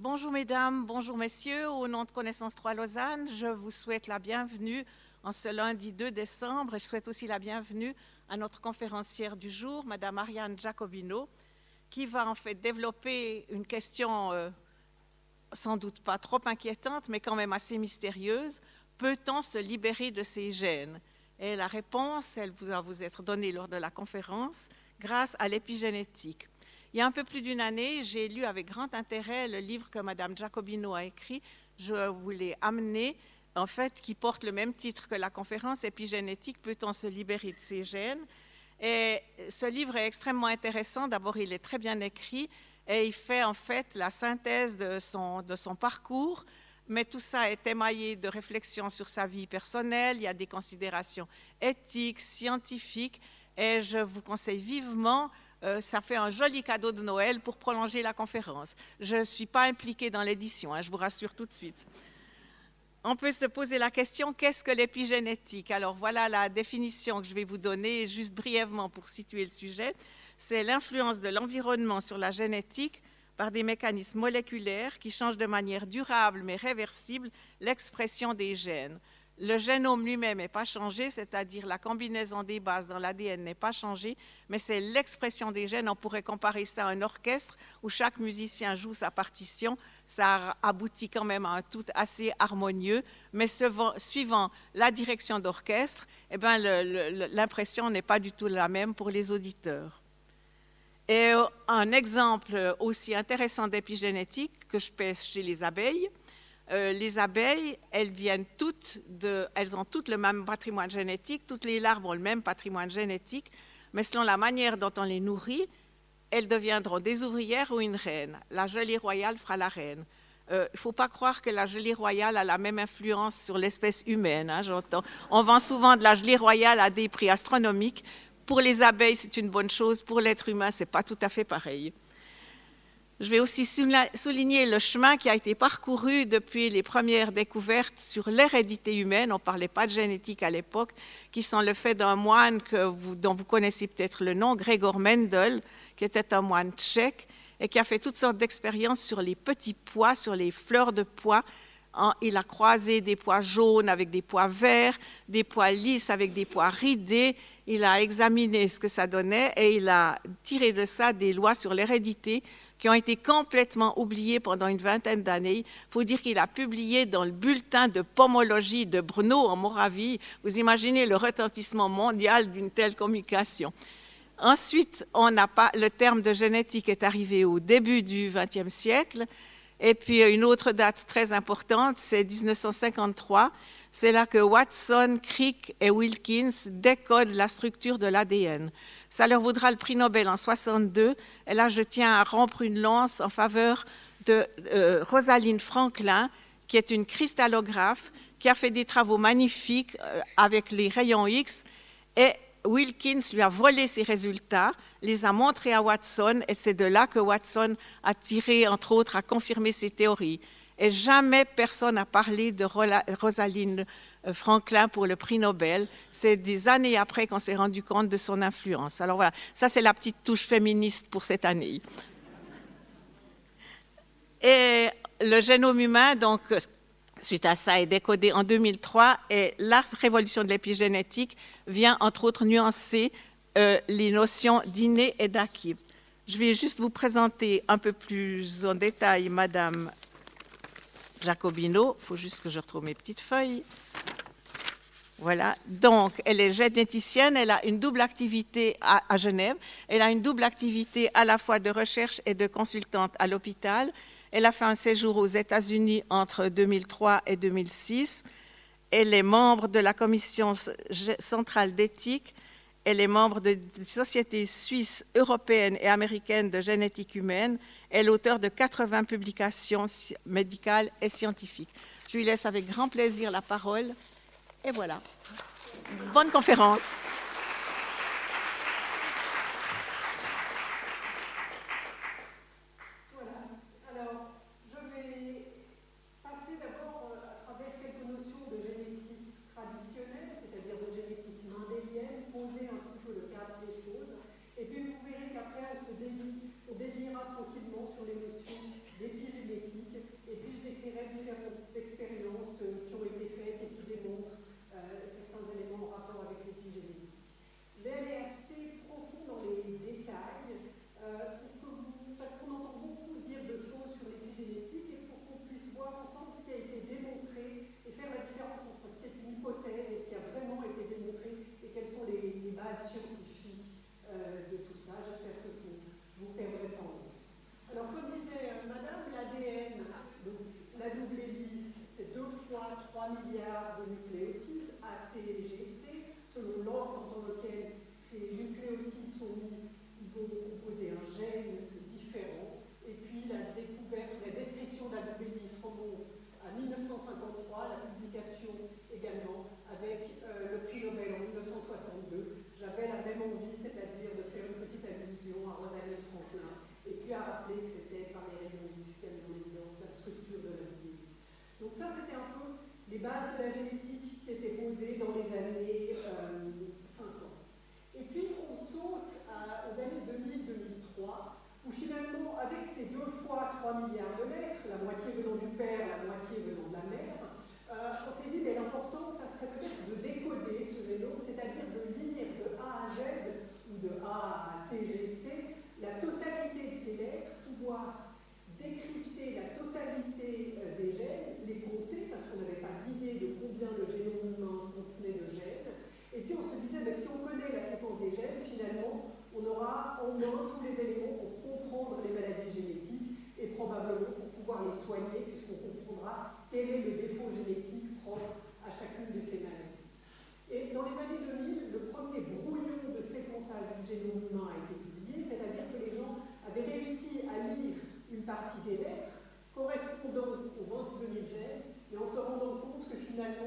Bonjour mesdames, bonjour messieurs. Au nom de Connaissance 3 Lausanne, je vous souhaite la bienvenue en ce lundi 2 décembre et je souhaite aussi la bienvenue à notre conférencière du jour, Madame Ariane Jacobino, qui va en fait développer une question euh, sans doute pas trop inquiétante, mais quand même assez mystérieuse. Peut-on se libérer de ces gènes? Et la réponse, elle va vous être donnée lors de la conférence grâce à l'épigénétique. Il y a un peu plus d'une année, j'ai lu avec grand intérêt le livre que Madame Jacobino a écrit. Je voulais amener, en fait, qui porte le même titre que la conférence Épigénétique, peut-on se libérer de ces gènes Et ce livre est extrêmement intéressant. D'abord, il est très bien écrit et il fait en fait la synthèse de son, de son parcours. Mais tout ça est émaillé de réflexions sur sa vie personnelle. Il y a des considérations éthiques, scientifiques. Et je vous conseille vivement euh, ça fait un joli cadeau de Noël pour prolonger la conférence. Je ne suis pas impliquée dans l'édition, hein, je vous rassure tout de suite. On peut se poser la question, qu'est-ce que l'épigénétique? Alors voilà la définition que je vais vous donner, juste brièvement pour situer le sujet. C'est l'influence de l'environnement sur la génétique par des mécanismes moléculaires qui changent de manière durable mais réversible l'expression des gènes le génome lui-même n'est pas changé, c'est-à-dire la combinaison des bases dans l'ADN n'est pas changée, mais c'est l'expression des gènes. On pourrait comparer ça à un orchestre où chaque musicien joue sa partition. Ça aboutit quand même à un tout assez harmonieux, mais suivant la direction d'orchestre, eh ben, l'impression n'est pas du tout la même pour les auditeurs. Et un exemple aussi intéressant d'épigénétique que je pèse chez les abeilles, euh, les abeilles, elles viennent toutes de, elles ont toutes le même patrimoine génétique, toutes les larves ont le même patrimoine génétique, mais selon la manière dont on les nourrit, elles deviendront des ouvrières ou une reine. La gelée royale fera la reine. Il euh, ne faut pas croire que la gelée royale a la même influence sur l'espèce humaine. Hein, on vend souvent de la gelée royale à des prix astronomiques. Pour les abeilles, c'est une bonne chose. Pour l'être humain, ce n'est pas tout à fait pareil. Je vais aussi souligner le chemin qui a été parcouru depuis les premières découvertes sur l'hérédité humaine. On ne parlait pas de génétique à l'époque, qui sont le fait d'un moine dont vous connaissez peut-être le nom, Gregor Mendel, qui était un moine tchèque et qui a fait toutes sortes d'expériences sur les petits pois, sur les fleurs de pois. Il a croisé des pois jaunes avec des pois verts, des pois lisses avec des pois ridés. Il a examiné ce que ça donnait et il a tiré de ça des lois sur l'hérédité qui ont été complètement oubliés pendant une vingtaine d'années. Il faut dire qu'il a publié dans le bulletin de pomologie de Brno en Moravie. Vous imaginez le retentissement mondial d'une telle communication. Ensuite, on pas, le terme de génétique est arrivé au début du XXe siècle. Et puis une autre date très importante, c'est 1953. C'est là que Watson, Crick et Wilkins décodent la structure de l'ADN. Ça leur vaudra le prix Nobel en 62. Et là, je tiens à rompre une lance en faveur de euh, Rosaline Franklin, qui est une cristallographe, qui a fait des travaux magnifiques euh, avec les rayons X. Et Wilkins lui a volé ses résultats, les a montrés à Watson, et c'est de là que Watson a tiré, entre autres, a confirmé ses théories. Et jamais personne n'a parlé de Rosaline euh, Franklin pour le prix Nobel. C'est des années après qu'on s'est rendu compte de son influence. Alors voilà, ça c'est la petite touche féministe pour cette année. Et le génome humain, donc, suite à ça, est décodé en 2003 et la révolution de l'épigénétique vient entre autres nuancer euh, les notions d'inné et d'acquis. Je vais juste vous présenter un peu plus en détail Madame Jacobino. Il faut juste que je retrouve mes petites feuilles. Voilà, donc elle est généticienne, elle a une double activité à, Genève, elle a une double activité à la fois de recherche et de consultante à l'hôpital. Elle a fait un séjour aux États-Unis entre 2003 et 2006. Elle est membre de la commission centrale d'éthique. Elle est membre de, des sociétés suisses, européennes et américaines de génétique humaine. Est l'auteur de 80 publications médicales et scientifiques. Je lui laisse avec grand plaisir la parole. Et voilà. Bonne conférence.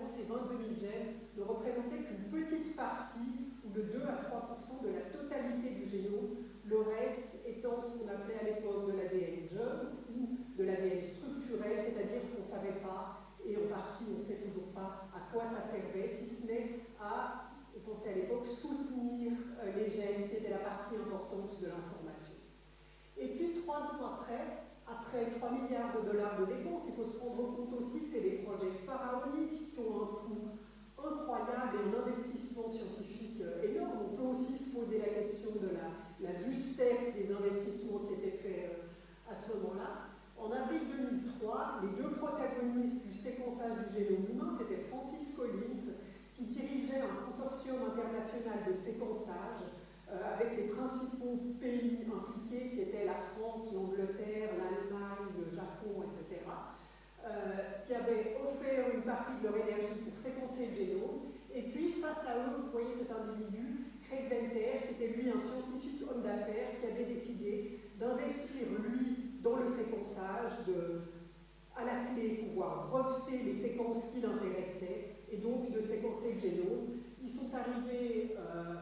Ces 22 000 gènes ne représentaient qu'une petite partie, ou de 2 à 3% de la totalité du génome, le reste étant ce qu'on appelait à l'époque de l'ADN jeune ou de l'ADN structurel, c'est-à-dire qu'on ne savait pas, et en partie on ne sait toujours pas, à quoi ça servait, si ce n'est à, on pensait à l'époque, soutenir euh, les gènes qui étaient la partie importante de l'information. Et puis, trois ans après, après 3 milliards de dollars de dépenses, il faut se rendre compte aussi que c'est des projets pharaoniques un coût incroyable et un investissement scientifique euh, énorme. On peut aussi se poser la question de la justesse des investissements qui étaient faits euh, à ce moment-là. En avril 2003, les deux protagonistes du séquençage du génome humain, c'était Francis Collins, qui dirigeait un consortium international de séquençage euh, avec les principaux pays impliqués, qui étaient la France, l'Angleterre, l'Allemagne, le Japon, etc., qui avaient offert une partie de leur énergie pour séquencer le génome. Et puis, face à eux, vous voyez cet individu, Craig Venter, qui était lui un scientifique homme d'affaires qui avait décidé d'investir, lui, dans le séquençage, de, à la clé pouvoir breveter les séquences qui l'intéressaient et donc de séquencer le génome. Ils sont arrivés euh,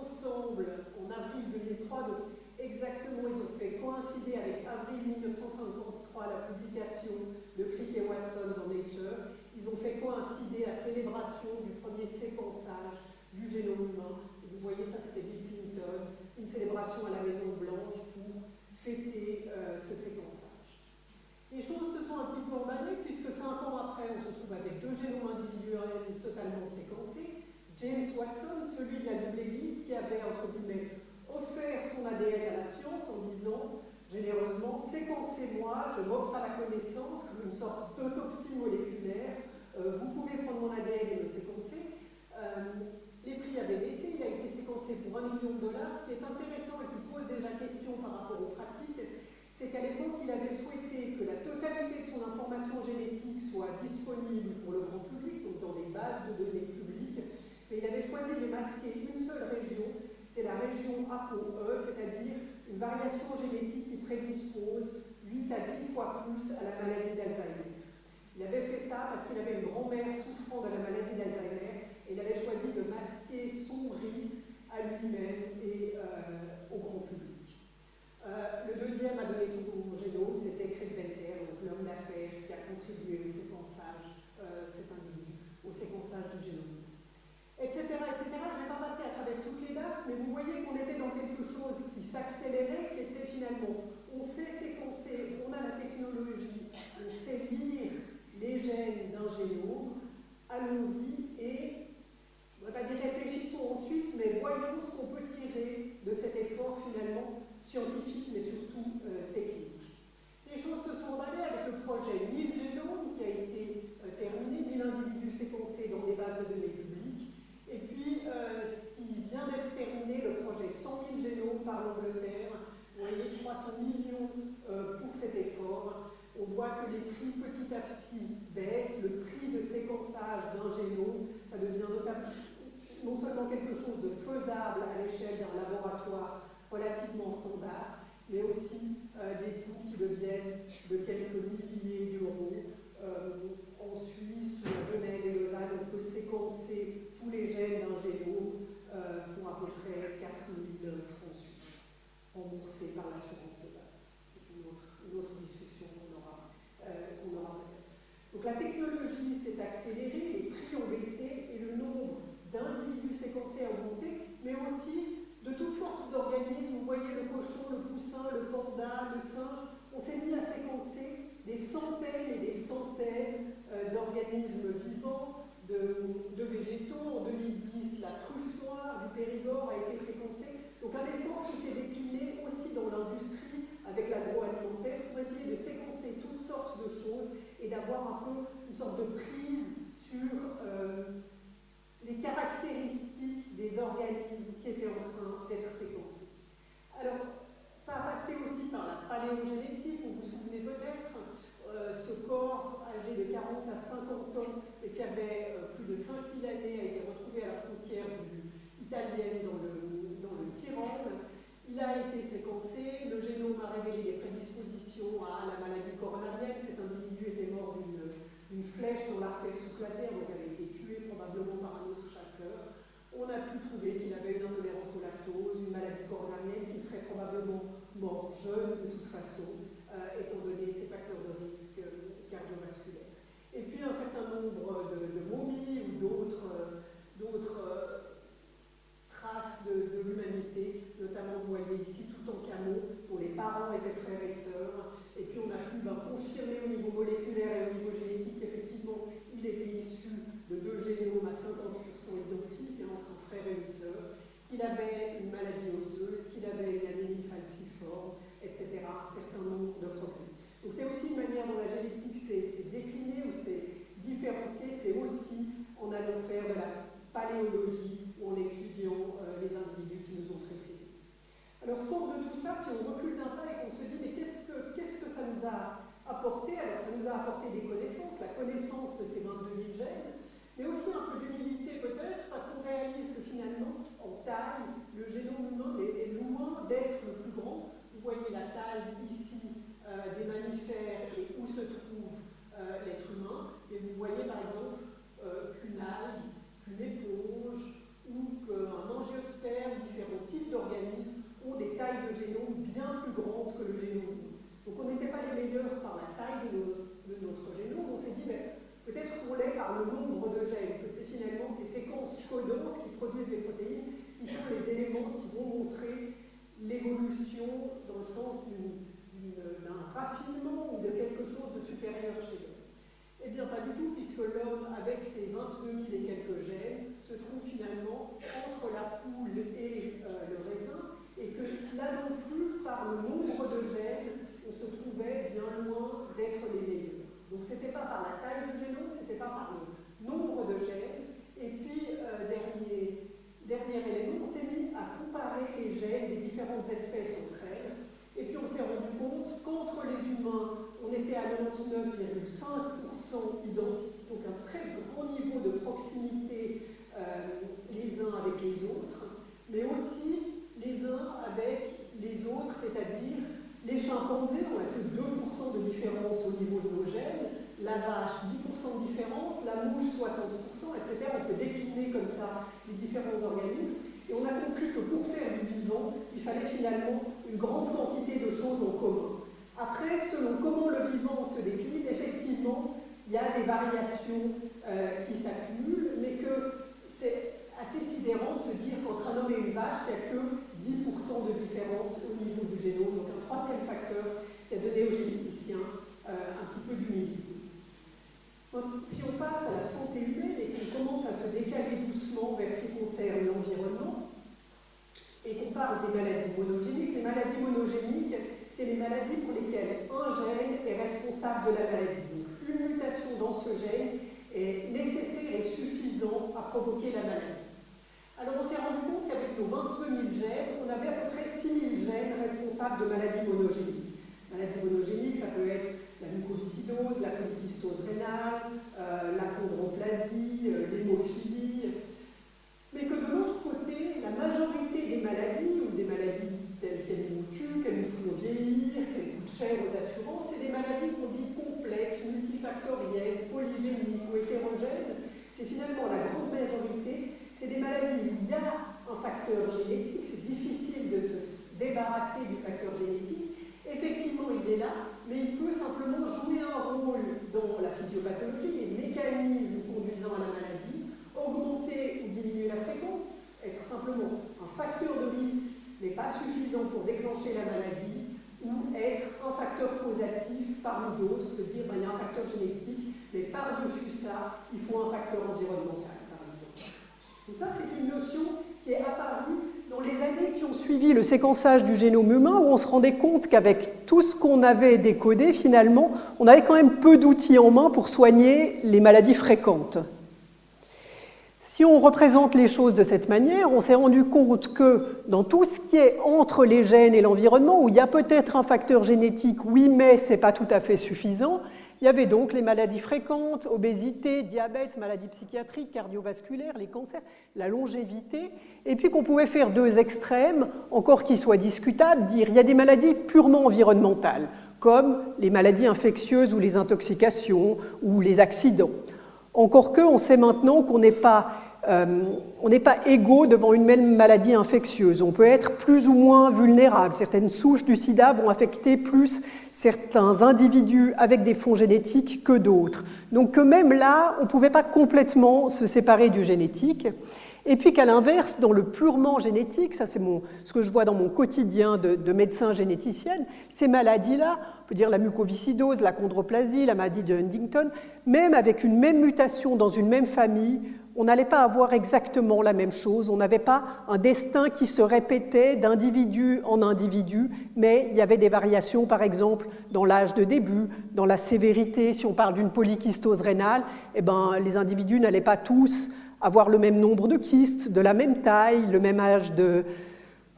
ensemble en avril 2003, donc exactement, ils ont fait coïncider avec avril 1953 la publication de Crick et Watson dans Nature. Ils ont fait coïncider la célébration du premier séquençage du génome humain. vous voyez, ça c'était Bill Clinton, une célébration à la Maison Blanche pour fêter euh, ce séquençage. Les choses se sont un petit peu emballées puisque cinq ans après, on se trouve avec deux génomes individuels totalement séquencés. James Watson, celui de la double église, qui avait, entre guillemets, offert son ADN à la science en disant généreusement, séquencez-moi, je m'offre à la connaissance, une sorte d'autopsie moléculaire, euh, vous pouvez prendre mon ADN et le séquencer. Euh, les prix avaient baissé, il a été séquencé pour un million de dollars. Ce qui est intéressant et qui pose déjà question par rapport aux pratiques, c'est qu'à l'époque, il avait souhaité que la totalité de son information génétique soit disponible pour le grand public, donc dans des bases de données publiques, mais il avait choisi de masquer une seule région, c'est la région ApoE, c'est-à-dire une variation génétique prédispose 8 à 10 fois plus à la maladie d'Alzheimer. Qui avait euh, plus de 5000 années, a été retrouvé à la frontière italienne dans le, dans Tyrol. Il a été séquencé, le génome a révélé des prédispositions à la maladie coronarienne. Cet individu était mort d'une flèche dans l'artère sous-clavière, donc avait été tué probablement par un autre chasseur. On a pu trouver qu'il avait une intolérance au lactose, une maladie coronarienne qui serait probablement mort jeune de toute façon, euh, étant donné ses facteurs de risque cardiovasculaire. Et puis un certain nombre de, momies ou d'autres euh, traces de, l'humanité, notamment vous voyez ici tout en camo, dont les parents étaient frères et sœurs. Et puis on a pu ben, confirmer au niveau moléculaire et au niveau génétique qu'effectivement il était issu de deux génomes à 50% identiques hein, entre un frère et une sœur, qu'il avait une maladie osseuse, qu'il avait une anémie falciforme, etc. Un certain nombre de problèmes. Donc c'est aussi une manière dont la génétique c'est aussi en allant faire de la paléologie ou en étudiant euh, les individus qui nous ont précédés. Alors, fort de tout ça, si on recule d'un pas et qu'on se dit, mais qu'est-ce que, qu'est-ce que ça nous a apporté? Alors, ça nous a apporté des connaissances, la connaissance de ces 22 000 gènes, mais aussi un peu d'humilité peut-être, parce qu'on réalise que finalement, en taille, le génome humain est, loin d'être le plus grand. Vous voyez la taille ici euh, des mammifères et où se trouve euh, l'être humain, et vous voyez par exemple qu'une algue une éponge ou qu'un angiosperme, différents types d'organismes ont des tailles de génome bien plus grandes que le génome Donc on n'était pas les meilleurs par la taille de, notre génome, on s'est dit mais peut-être qu'on l'est par le nombre de gènes, que c'est finalement ces séquences codantes qui produisent les protéines qui sont les éléments qui vont montrer l'évolution dans le sens d'un raffinement ou de quelque chose de supérieur chez. Eh bien, pas du tout, puisque l'homme, avec ses 22 000 et quelques gènes, se trouve finalement entre la poule et euh, le raisin, et que là non plus, par le nombre de gènes, on se trouvait bien loin d'être les meilleurs. Donc, ce n'était pas par la taille du génome, ce n'était pas par le nombre de gènes. Et puis, euh, dernier, dernier élément, on s'est mis à comparer les gènes des différentes espèces entre elles. Et puis, on s'est rendu compte qu'entre les humains, on était à 99,5% identiques, donc un très gros niveau de proximité euh, les uns avec les autres, mais aussi les uns avec les autres, c'est-à-dire les chimpanzés, on a que 2% de différence au niveau de nos gènes, la vache 10% de différence, la mouche 60%, etc. On peut décliner comme ça les différents organismes. Et on a compris que pour faire du vivant, il fallait finalement une grande quantité de choses en commun. Après, selon comment le vivant se décline, effectivement, il y a des variations euh, qui s'accumulent, mais que c'est assez sidérant de se dire qu'entre un homme et une vache, il n'y a que 10% de différence au niveau du génome. Donc un troisième facteur qui a donné aux généticiens euh, un petit peu d'humilité. Si on passe à la santé humaine et qu'on commence à se décaler doucement vers ce qui concerne l'environnement, et qu'on parle des maladies monogéniques, les maladies monogéniques, c'est les maladies pour lesquelles un gène est responsable de la maladie. Donc, une mutation dans ce gène est nécessaire et suffisant à provoquer la maladie. Alors on s'est rendu compte qu'avec nos 22 000 gènes, on avait à peu près 6 000 gènes responsables de maladies monogéniques. Maladies monogéniques, ça peut être la mucoviscidose, la polycystose rénale, euh, la chondroplasie, euh, l'hémophilie. Mais que de l'autre côté, la majorité des maladies cher aux assurances, c'est des maladies qu'on dit complexes, multifactorielles, polygéniques ou hétérogènes. C'est finalement la grande majorité. C'est des maladies où il y a un facteur génétique, c'est difficile de se débarrasser du facteur génétique. Effectivement, il est là, mais il peut simplement jouer un rôle dans la physiopathologie, les mécanismes conduisant à la maladie, augmenter ou diminuer la fréquence, être simplement un facteur de risque n'est pas suffisant pour déclencher la maladie être un facteur causatif parmi d'autres, se dire ben, il y a un facteur génétique, mais par-dessus ça, il faut un facteur environnemental. Donc ça, c'est une notion qui est apparue dans les années qui ont suivi le séquençage du génome humain, où on se rendait compte qu'avec tout ce qu'on avait décodé, finalement, on avait quand même peu d'outils en main pour soigner les maladies fréquentes. Si on représente les choses de cette manière, on s'est rendu compte que dans tout ce qui est entre les gènes et l'environnement, où il y a peut-être un facteur génétique, oui, mais ce n'est pas tout à fait suffisant, il y avait donc les maladies fréquentes, obésité, diabète, maladies psychiatriques, cardiovasculaires, les cancers, la longévité, et puis qu'on pouvait faire deux extrêmes, encore qu'ils soient discutables, dire il y a des maladies purement environnementales, comme les maladies infectieuses ou les intoxications ou les accidents. Encore que, on sait maintenant qu'on n'est pas euh, on n'est pas égaux devant une même maladie infectieuse. On peut être plus ou moins vulnérable. Certaines souches du sida vont affecter plus certains individus avec des fonds génétiques que d'autres. Donc que même là, on ne pouvait pas complètement se séparer du génétique. Et puis qu'à l'inverse, dans le purement génétique, ça c'est ce que je vois dans mon quotidien de, de médecin généticienne, ces maladies-là, on peut dire la mucoviscidose, la chondroplasie, la maladie de Huntington, même avec une même mutation dans une même famille, on n'allait pas avoir exactement la même chose, on n'avait pas un destin qui se répétait d'individu en individu, mais il y avait des variations, par exemple, dans l'âge de début, dans la sévérité, si on parle d'une polykystose rénale, eh ben, les individus n'allaient pas tous avoir le même nombre de kystes, de la même taille, le même âge de,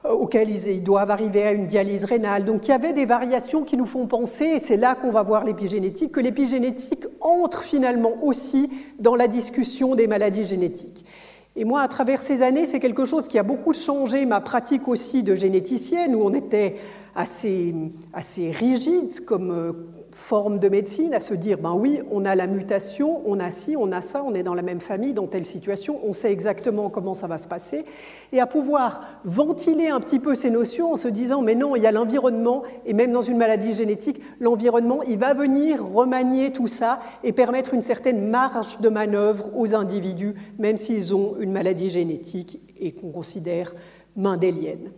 auxquels ils doivent arriver à une dialyse rénale. Donc il y avait des variations qui nous font penser, et c'est là qu'on va voir l'épigénétique, que l'épigénétique entre finalement aussi dans la discussion des maladies génétiques. Et moi, à travers ces années, c'est quelque chose qui a beaucoup changé ma pratique aussi de généticienne, où on était assez, assez rigide comme euh, forme de médecine à se dire, ben oui, on a la mutation, on a ci, on a ça, on est dans la même famille, dans telle situation, on sait exactement comment ça va se passer, et à pouvoir ventiler un petit peu ces notions en se disant, mais non, il y a l'environnement, et même dans une maladie génétique, l'environnement, il va venir remanier tout ça et permettre une certaine marge de manœuvre aux individus, même s'ils ont une maladie génétique et qu'on considère mendélienne.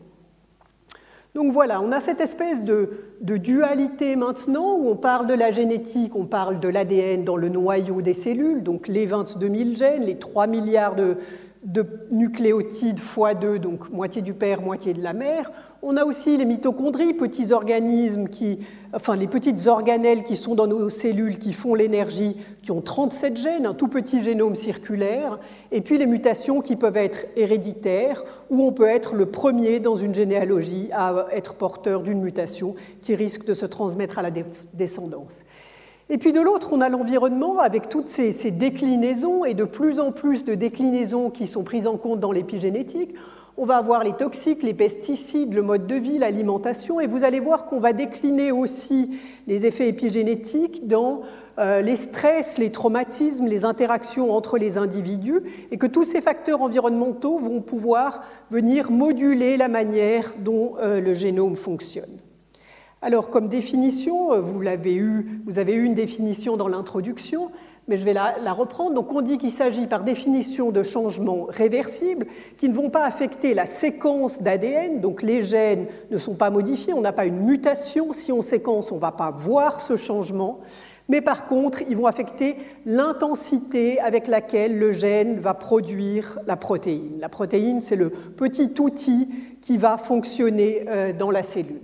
Donc voilà, on a cette espèce de, dualité maintenant où on parle de la génétique, on parle de l'ADN dans le noyau des cellules, donc les 22 000 gènes, les 3 milliards de, de nucléotides x 2, donc moitié du père, moitié de la mère. On a aussi les mitochondries, petits organismes qui, enfin les petites organelles qui sont dans nos cellules qui font l'énergie, qui ont 37 gènes, un tout petit génome circulaire, et puis les mutations qui peuvent être héréditaires, ou on peut être le premier dans une généalogie à être porteur d'une mutation qui risque de se transmettre à la descendance. Et puis de l'autre, on a l'environnement avec toutes ces, déclinaisons et de plus en plus de déclinaisons qui sont prises en compte dans l'épigénétique. On va avoir les toxiques, les pesticides, le mode de vie, l'alimentation, et vous allez voir qu'on va décliner aussi les effets épigénétiques dans euh, les stress, les traumatismes, les interactions entre les individus, et que tous ces facteurs environnementaux vont pouvoir venir moduler la manière dont euh, le génome fonctionne. Alors, comme définition, euh, vous, l'avez eu, vous avez eu une définition dans l'introduction, mais je vais la, reprendre. Donc on dit qu'il s'agit par définition de changements réversibles qui ne vont pas affecter la séquence d'ADN, donc les gènes ne sont pas modifiés, on n'a pas une mutation, si on séquence, on ne va pas voir ce changement, mais par contre, ils vont affecter l'intensité avec laquelle le gène va produire la protéine. La protéine, c'est le petit outil qui va fonctionner euh, dans la cellule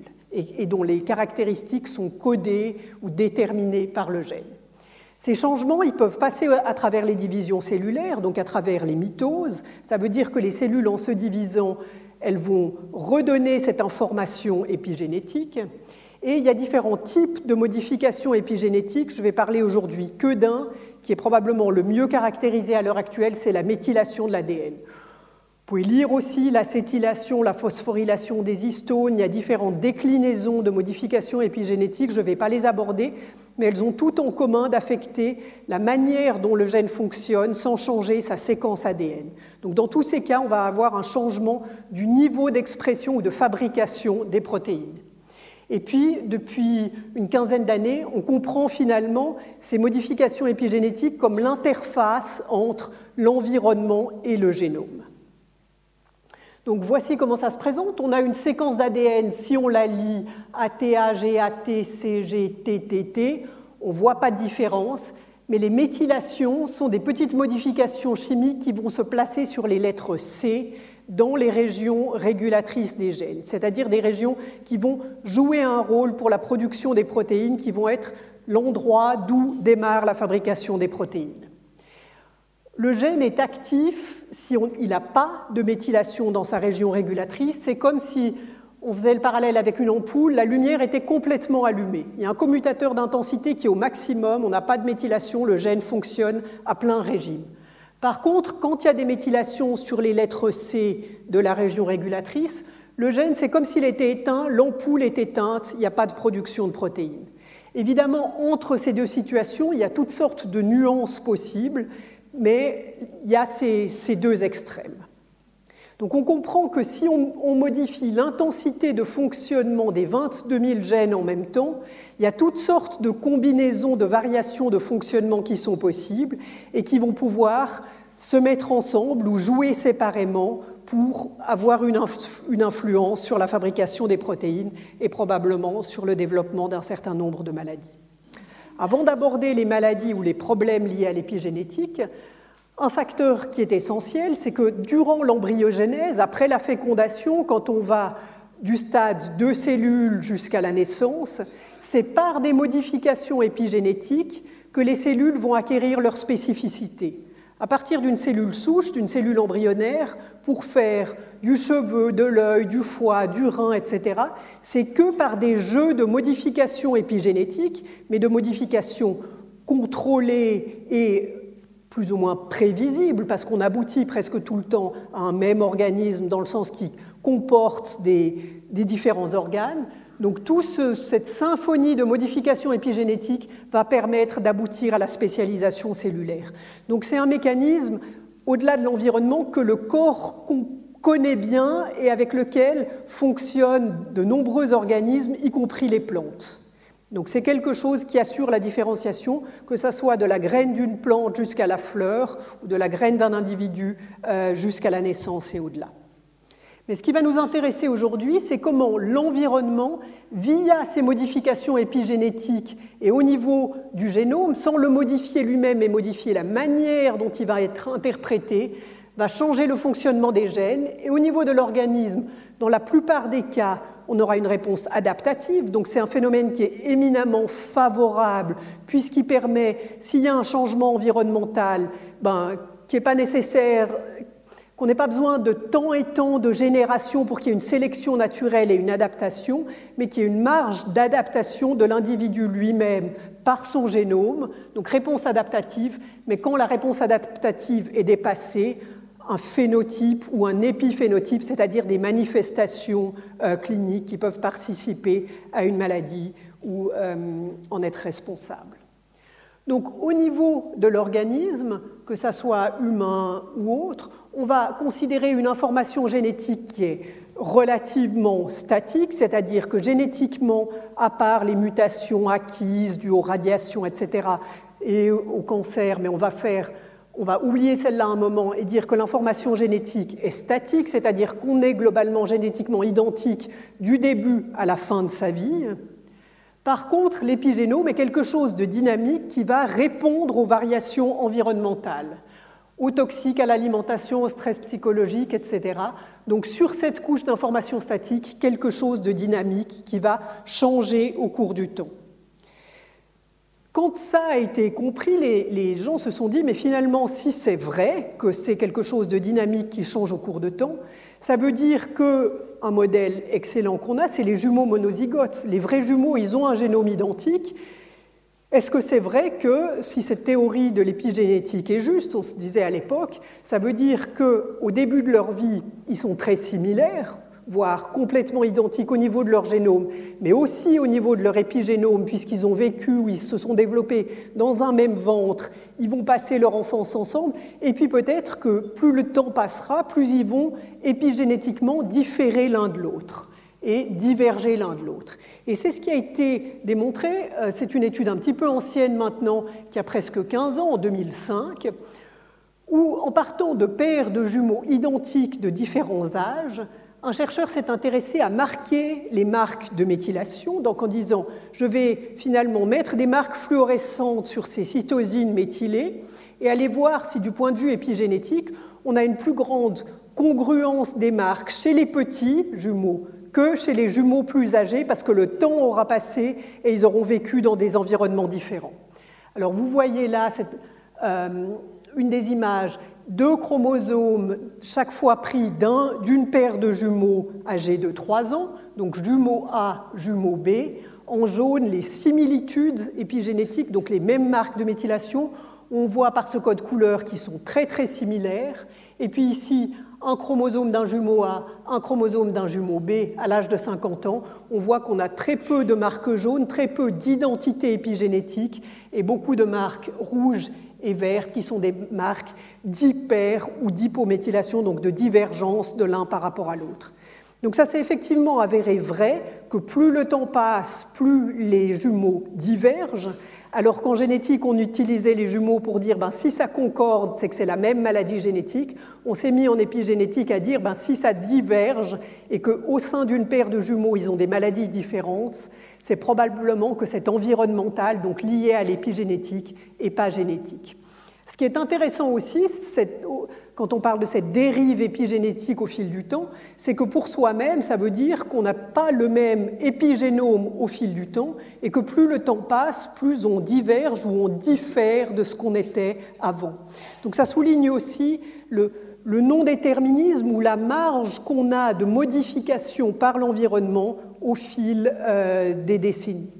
et dont les caractéristiques sont codées ou déterminées par le gène. Ces changements, ils peuvent passer à travers les divisions cellulaires, donc à travers les mitoses. Ça veut dire que les cellules, en se divisant, elles vont redonner cette information épigénétique. Et il y a différents types de modifications épigénétiques. Je vais parler aujourd'hui que d'un, qui est probablement le mieux caractérisé à l'heure actuelle, c'est la méthylation de l'ADN. Vous pouvez lire aussi l'acétylation, la phosphorylation des histones. Il y a différentes déclinaisons de modifications épigénétiques. Je ne vais pas les aborder, mais elles ont tout en commun d'affecter la manière dont le gène fonctionne sans changer sa séquence ADN. Donc dans tous ces cas, on va avoir un changement du niveau d'expression ou de fabrication des protéines. Et puis, depuis une quinzaine d'années, on comprend finalement ces modifications épigénétiques comme l'interface entre l'environnement et le génome. Donc voici comment ça se présente. On a une séquence d'ADN, si on la lit ATA, GAT, CG, TTT, on ne voit pas de différence, mais les méthylations sont des petites modifications chimiques qui vont se placer sur les lettres C dans les régions régulatrices des gènes, c'est-à-dire des régions qui vont jouer un rôle pour la production des protéines, qui vont être l'endroit d'où démarre la fabrication des protéines. Le gène est actif si il n'a pas de méthylation dans sa région régulatrice. C'est comme si on faisait le parallèle avec une ampoule, la lumière était complètement allumée. Il y a un commutateur d'intensité qui est au maximum, on n'a pas de méthylation, le gène fonctionne à plein régime. Par contre, quand il y a des méthylations sur les lettres C de la région régulatrice, le gène, c'est comme s'il était éteint, l'ampoule est éteinte, il n'y a pas de production de protéines. Évidemment, entre ces deux situations, il y a toutes sortes de nuances possibles, mais il y a ces, deux extrêmes. Donc on comprend que si on, modifie l'intensité de fonctionnement des 22 000 gènes en même temps, il y a toutes sortes de combinaisons de variations de fonctionnement qui sont possibles et qui vont pouvoir se mettre ensemble ou jouer séparément pour avoir une, influence sur la fabrication des protéines et probablement sur le développement d'un certain nombre de maladies. Avant d'aborder les maladies ou les problèmes liés à l'épigénétique, un facteur qui est essentiel, c'est que durant l'embryogénèse, après la fécondation, quand on va du stade de cellules jusqu'à la naissance, c'est par des modifications épigénétiques que les cellules vont acquérir leur spécificité. À partir d'une cellule souche, d'une cellule embryonnaire, pour faire du cheveu, de l'œil, du foie, du rein, etc., c'est que par des jeux de modifications épigénétiques, mais de modifications contrôlées et plus ou moins prévisible, parce qu'on aboutit presque tout le temps à un même organisme dans le sens qui comporte des, différents organes. Donc toute cette symphonie de modifications épigénétiques va permettre d'aboutir à la spécialisation cellulaire. Donc c'est un mécanisme, au-delà de l'environnement, que le corps connaît bien et avec lequel fonctionnent de nombreux organismes, y compris les plantes. Donc c'est quelque chose qui assure la différenciation, que ce soit de la graine d'une plante jusqu'à la fleur, ou de la graine d'un individu euh, jusqu'à la naissance et au-delà. Mais ce qui va nous intéresser aujourd'hui, c'est comment l'environnement, via ces modifications épigénétiques et au niveau du génome, sans le modifier lui-même et modifier la manière dont il va être interprété, va changer le fonctionnement des gènes et au niveau de l'organisme, dans la plupart des cas, on aura une réponse adaptative. Donc c'est un phénomène qui est éminemment favorable puisqu'il permet, s'il y a un changement environnemental, ben, qui n'est pas nécessaire, qu'on n'ait pas besoin de temps et temps de génération pour qu'il y ait une sélection naturelle et une adaptation, mais qu'il y ait une marge d'adaptation de l'individu lui-même par son génome, donc réponse adaptative, mais quand la réponse adaptative est dépassée, un phénotype ou un épiphénotype, c'est-à-dire des manifestations euh, cliniques qui peuvent participer à une maladie ou euh, en être responsables. Donc au niveau de l'organisme, que ce soit humain ou autre, on va considérer une information génétique qui est relativement statique, c'est-à-dire que génétiquement, à part les mutations acquises dues aux radiations, etc., et au cancer, mais on va faire on va oublier celle-là un moment et dire que l'information génétique est statique, c'est-à-dire qu'on est globalement génétiquement identique du début à la fin de sa vie. Par contre, l'épigénome est quelque chose de dynamique qui va répondre aux variations environnementales, aux toxiques, à l'alimentation, au stress psychologique, etc. Donc sur cette couche d'information statique, quelque chose de dynamique qui va changer au cours du temps. Quand ça a été compris, les, gens se sont dit, mais finalement, si c'est vrai que c'est quelque chose de dynamique qui change au cours de temps, ça veut dire qu'un modèle excellent qu'on a, c'est les jumeaux monozygotes. Les vrais jumeaux, ils ont un génome identique. Est-ce que c'est vrai que si cette théorie de l'épigénétique est juste, on se disait à l'époque, ça veut dire qu'au début de leur vie, ils sont très similaires, voire complètement identiques au niveau de leur génome, mais aussi au niveau de leur épigénome, puisqu'ils ont vécu ou ils se sont développés dans un même ventre, ils vont passer leur enfance ensemble, et puis peut-être que plus le temps passera, plus ils vont épigénétiquement différer l'un de l'autre et diverger l'un de l'autre. Et c'est ce qui a été démontré, euh, c'est une étude un petit peu ancienne maintenant, qui a presque 15 ans, en 2005, où en partant de paires de jumeaux identiques de différents âges, un chercheur s'est intéressé à marquer les marques de méthylation, donc en disant je vais finalement mettre des marques fluorescentes sur ces cytosines méthylées et aller voir si du point de vue épigénétique, on a une plus grande congruence des marques chez les petits jumeaux que chez les jumeaux plus âgés, parce que le temps aura passé et ils auront vécu dans des environnements différents. Alors vous voyez là euh, une des images, deux chromosomes chaque fois pris d'une paire de jumeaux âgés de 3 ans, donc jumeau A, jumeau B. En jaune, les similitudes épigénétiques, donc les mêmes marques de méthylation. On voit par ce code couleur qui sont très très similaires. Et puis ici, un chromosome d'un jumeau A, un chromosome d'un jumeau B à l'âge de 50 ans, on voit qu'on a très peu de marques jaunes, très peu d'identité épigénétique et beaucoup de marques rouges et vertes qui sont des marques d'hyper ou d'hypométhylation, donc de divergence de l'un par rapport à l'autre. Donc ça s'est effectivement avéré vrai que plus le temps passe, plus les jumeaux divergent, alors qu'en génétique, on utilisait les jumeaux pour dire ben, si ça concorde, c'est que c'est la même maladie génétique. On s'est mis en épigénétique à dire ben, si ça diverge et qu'au sein d'une paire de jumeaux, ils ont des maladies différentes, c'est probablement que c'est environnemental, donc lié à l'épigénétique et pas génétique. Ce qui est intéressant aussi, quand on parle de cette dérive épigénétique au fil du temps, c'est que pour soi-même, ça veut dire qu'on n'a pas le même épigénome au fil du temps et que plus le temps passe, plus on diverge ou on diffère de ce qu'on était avant. Donc ça souligne aussi le, non-déterminisme ou la marge qu'on a de modification par l'environnement au fil euh, des décennies.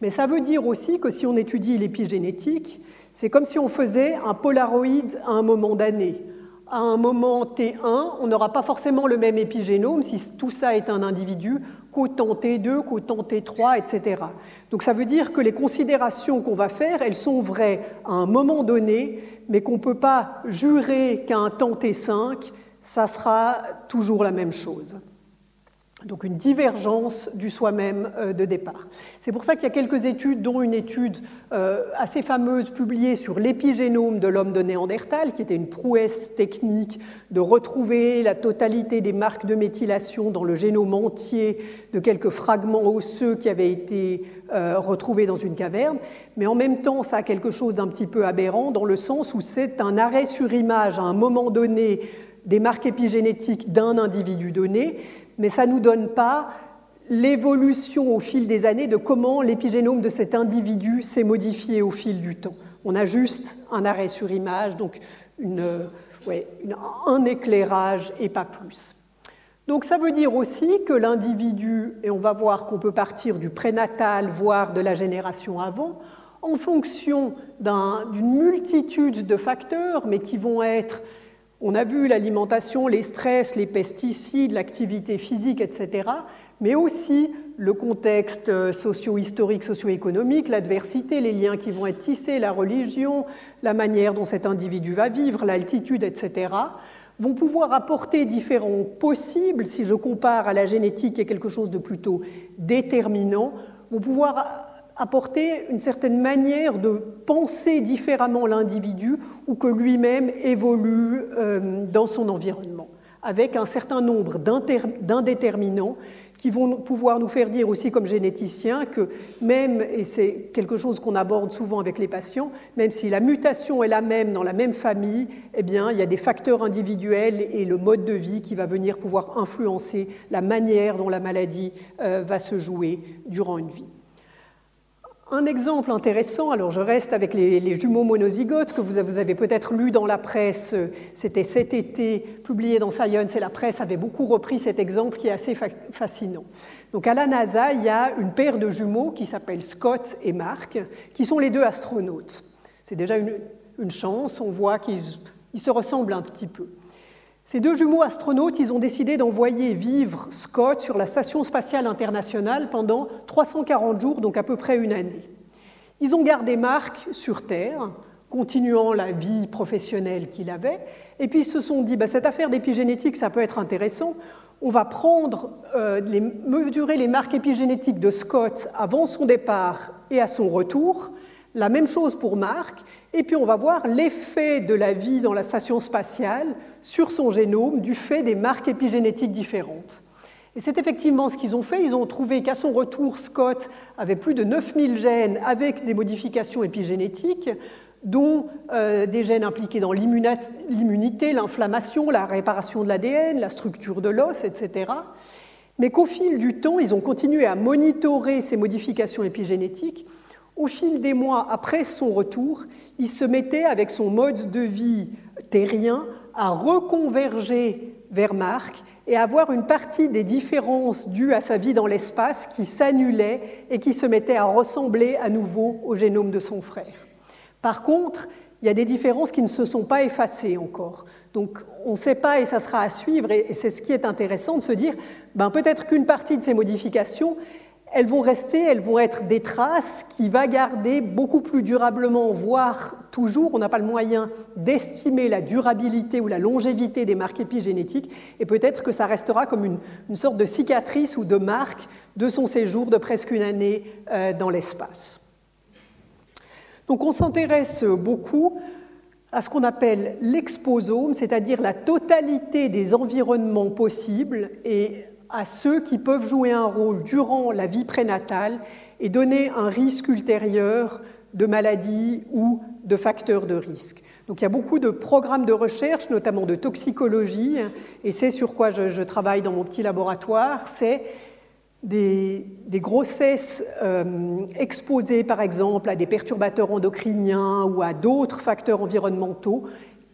Mais ça veut dire aussi que si on étudie l'épigénétique, c'est comme si on faisait un polaroid à un moment d'année. À un moment T1, on n'aura pas forcément le même épigénome si tout ça est un individu qu'au temps T2, qu'au temps T3, etc. Donc ça veut dire que les considérations qu'on va faire, elles sont vraies à un moment donné, mais qu'on ne peut pas jurer qu'à un temps T5, ça sera toujours la même chose donc une divergence du soi-même euh, de départ. C'est pour ça qu'il y a quelques études, dont une étude euh, assez fameuse publiée sur l'épigénome de l'homme de Néandertal, qui était une prouesse technique de retrouver la totalité des marques de méthylation dans le génome entier de quelques fragments osseux qui avaient été euh, retrouvés dans une caverne. Mais en même temps, ça a quelque chose d'un petit peu aberrant, dans le sens où c'est un arrêt sur image à un moment donné des marques épigénétiques d'un individu donné, mais ça ne nous donne pas l'évolution au fil des années de comment l'épigénome de cet individu s'est modifié au fil du temps. On a juste un arrêt sur image, donc un éclairage et pas plus. Donc ça veut dire aussi que l'individu, et on va voir qu'on peut partir du prénatal, voire de la génération avant, en fonction d'une multitude de facteurs, mais qui vont être on a vu l'alimentation, les stress, les pesticides, l'activité physique, etc., mais aussi le contexte socio-historique, socio-économique, l'adversité, les liens qui vont être tissés, la religion, la manière dont cet individu va vivre, l'altitude, etc., vont pouvoir apporter différents possibles, si je compare à la génétique qui est quelque chose de plutôt déterminant, vont pouvoir apporter une certaine manière de penser différemment l'individu ou que lui-même évolue euh, dans son environnement, avec un certain nombre d'indéterminants qui vont pouvoir nous faire dire aussi comme généticiens que même, et c'est quelque chose qu'on aborde souvent avec les patients, même si la mutation est la même dans la même famille, eh bien, il y a des facteurs individuels et le mode de vie qui va venir pouvoir influencer la manière dont la maladie euh, va se jouer durant une vie. Un exemple intéressant, alors je reste avec les, jumeaux monozygotes que vous avez peut-être lu dans la presse, c'était cet été publié dans Science et la presse avait beaucoup repris cet exemple qui est assez fascinant. Donc à la NASA, il y a une paire de jumeaux qui s'appellent Scott et Mark, qui sont les deux astronautes. C'est déjà une, une, chance, on voit qu'ils se ressemblent un petit peu. Ces deux jumeaux astronautes, ils ont décidé d'envoyer vivre Scott sur la Station spatiale internationale pendant 340 jours, donc à peu près une année. Ils ont gardé Marc sur Terre, continuant la vie professionnelle qu'il avait, et puis ils se sont dit, bah, cette affaire d'épigénétique, ça peut être intéressant, on va prendre, euh, mesurer les marques épigénétiques de Scott avant son départ et à son retour, la même chose pour Marc, et puis on va voir l'effet de la vie dans la station spatiale sur son génome du fait des marques épigénétiques différentes. Et c'est effectivement ce qu'ils ont fait. Ils ont trouvé qu'à son retour, Scott avait plus de 9000 gènes avec des modifications épigénétiques, dont euh, des gènes impliqués dans l'immunité, l'inflammation, la réparation de l'ADN, la structure de l'os, etc. Mais qu'au fil du temps, ils ont continué à monitorer ces modifications épigénétiques Au fil des mois après son retour, il se mettait avec son mode de vie terrien à reconverger vers Marc et à voir une partie des différences dues à sa vie dans l'espace qui s'annulaient et qui se mettaient à ressembler à nouveau au génome de son frère. Par contre, il y a des différences qui ne se sont pas effacées encore. Donc on ne sait pas et ça sera à suivre et c'est ce qui est intéressant de se dire, ben, peut-être qu'une partie de ces modifications, elles vont rester, elles vont être des traces qui va garder beaucoup plus durablement, voire toujours, on n'a pas le moyen d'estimer la durabilité ou la longévité des marques épigénétiques, et peut-être que ça restera comme une, sorte de cicatrice ou de marque de son séjour de presque une année euh, dans l'espace. Donc on s'intéresse beaucoup à ce qu'on appelle l'exposome, c'est-à-dire la totalité des environnements possibles et à ceux qui peuvent jouer un rôle durant la vie prénatale et donner un risque ultérieur de maladie ou de facteurs de risque. Donc il y a beaucoup de programmes de recherche, notamment de toxicologie, et c'est sur quoi je, travaille dans mon petit laboratoire, c'est des, grossesses euh, exposées par exemple à des perturbateurs endocriniens ou à d'autres facteurs environnementaux,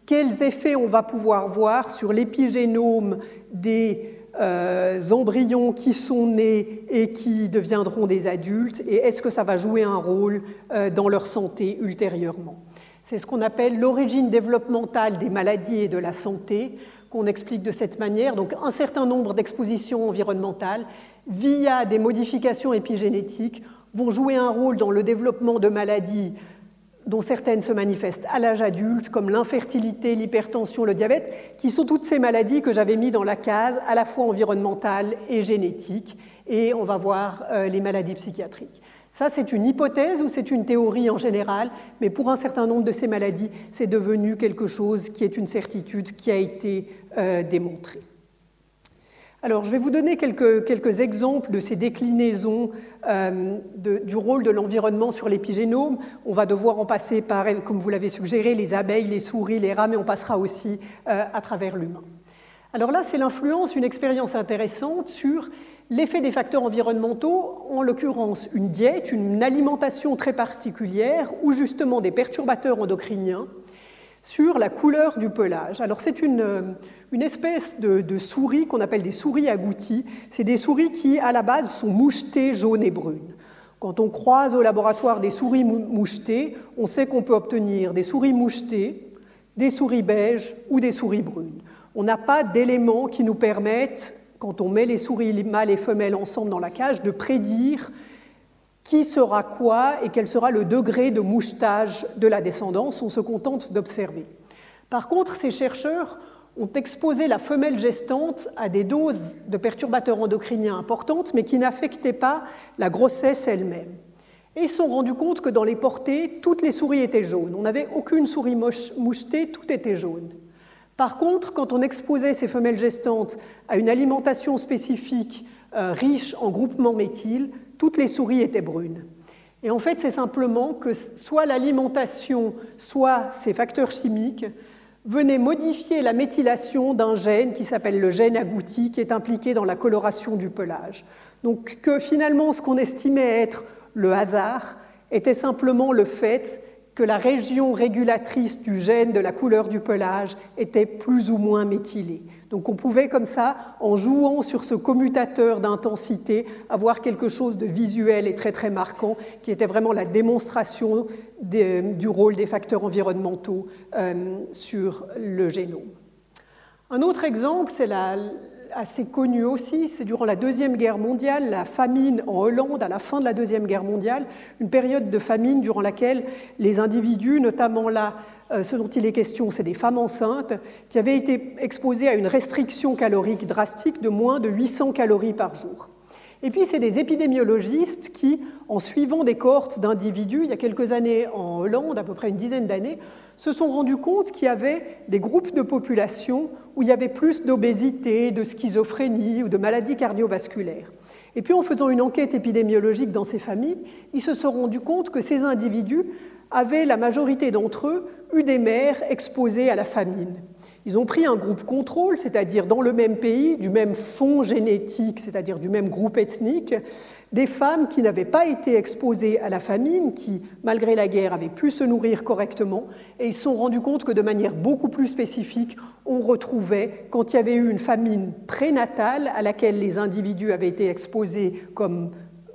quels effets on va pouvoir voir sur l'épigénome des euh, embryons qui sont nés et qui deviendront des adultes, et est-ce que ça va jouer un rôle euh, dans leur santé ultérieurement? C'est ce qu'on appelle l'origine développementale des maladies et de la santé, qu'on explique de cette manière. Donc un certain nombre d'expositions environnementales via des modifications épigénétiques, vont jouer un rôle dans le développement de maladies dont certaines se manifestent à l'âge adulte, comme l'infertilité, l'hypertension, le diabète, qui sont toutes ces maladies que j'avais mis dans la case à la fois environnementale et génétique, et on va voir euh, les maladies psychiatriques. Ça, c'est une hypothèse ou c'est une théorie en général, mais pour un certain nombre de ces maladies, c'est devenu quelque chose qui est une certitude qui a été euh, démontrée. Alors, je vais vous donner quelques, exemples de ces déclinaisons euh, du rôle de l'environnement sur l'épigénome. On va devoir en passer par, comme vous l'avez suggéré, les abeilles, les souris, les rats, mais on passera aussi euh, à travers l'humain. Alors là, c'est l'influence, une expérience intéressante sur l'effet des facteurs environnementaux, en l'occurrence une diète, une alimentation très particulière, ou justement des perturbateurs endocriniens, sur la couleur du pelage. Alors c'est une, une espèce de, souris qu'on appelle des souris agouties. C'est des souris qui, à la base, sont mouchetées jaunes et brunes. Quand on croise au laboratoire des souris mouchetées, on sait qu'on peut obtenir des souris mouchetées, des souris beiges ou des souris brunes. On n'a pas d'éléments qui nous permettent, quand on met les souris mâles et femelles ensemble dans la cage, de prédire qui sera quoi et quel sera le degré de mouchetage de la descendance. On se contente d'observer. Par contre, ces chercheurs ont exposé la femelle gestante à des doses de perturbateurs endocriniens importantes, mais qui n'affectaient pas la grossesse elle-même. Et ils se sont rendus compte que dans les portées, toutes les souris étaient jaunes. On n'avait aucune souris mouchetée, tout était jaune. Par contre, quand on exposait ces femelles gestantes à une alimentation spécifique euh, riche en groupements méthyl, toutes les souris étaient brunes. Et en fait, c'est simplement que soit l'alimentation, soit ces facteurs chimiques venait modifier la méthylation d'un gène qui s'appelle le gène agouti, qui est impliqué dans la coloration du pelage. Donc que finalement ce qu'on estimait être le hasard était simplement le fait que la région régulatrice du gène de la couleur du pelage était plus ou moins méthylée. Donc on pouvait comme ça, en jouant sur ce commutateur d'intensité, avoir quelque chose de visuel et très très marquant, qui était vraiment la démonstration du rôle des facteurs environnementaux euh, sur le génome. Un autre exemple, c'est assez connu aussi, c'est durant la Deuxième Guerre mondiale, la famine en Hollande à la fin de la Deuxième Guerre mondiale, une période de famine durant laquelle les individus, notamment là ce dont il est question, c'est des femmes enceintes qui avaient été exposées à une restriction calorique drastique de moins de 800 calories par jour. Et puis, c'est des épidémiologistes qui, en suivant des cohortes d'individus, il y a quelques années en Hollande, à peu près une dizaine d'années, se sont rendus compte qu'il y avait des groupes de population où il y avait plus d'obésité, de schizophrénie ou de maladies cardiovasculaires. Et puis en faisant une enquête épidémiologique dans ces familles, ils se sont rendus compte que ces individus avaient, la majorité d'entre eux, eu des mères exposées à la famine. Ils ont pris un groupe contrôle, c'est-à-dire dans le même pays, du même fond génétique, c'est-à-dire du même groupe ethnique, des femmes qui n'avaient pas été exposées à la famine, qui, malgré la guerre, avaient pu se nourrir correctement, et ils se sont rendus compte que de manière beaucoup plus spécifique, on retrouvait, quand il y avait eu une famine prénatale à laquelle les individus avaient été exposés comme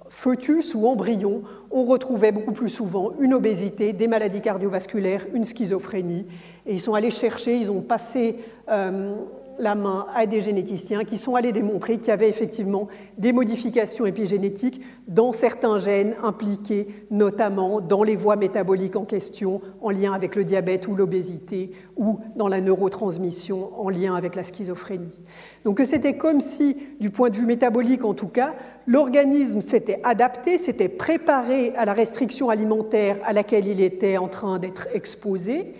fœtus ou embryons, on retrouvait beaucoup plus souvent une obésité, des maladies cardiovasculaires, une schizophrénie. Et ils sont allés chercher, ils ont passé euh, la main à des généticiens qui sont allés démontrer qu'il y avait effectivement des modifications épigénétiques dans certains gènes impliqués notamment dans les voies métaboliques en question en lien avec le diabète ou l'obésité ou dans la neurotransmission en lien avec la schizophrénie. Donc c'était comme si, du point de vue métabolique en tout cas, l'organisme s'était adapté, s'était préparé à la restriction alimentaire à laquelle il était en train d'être exposé,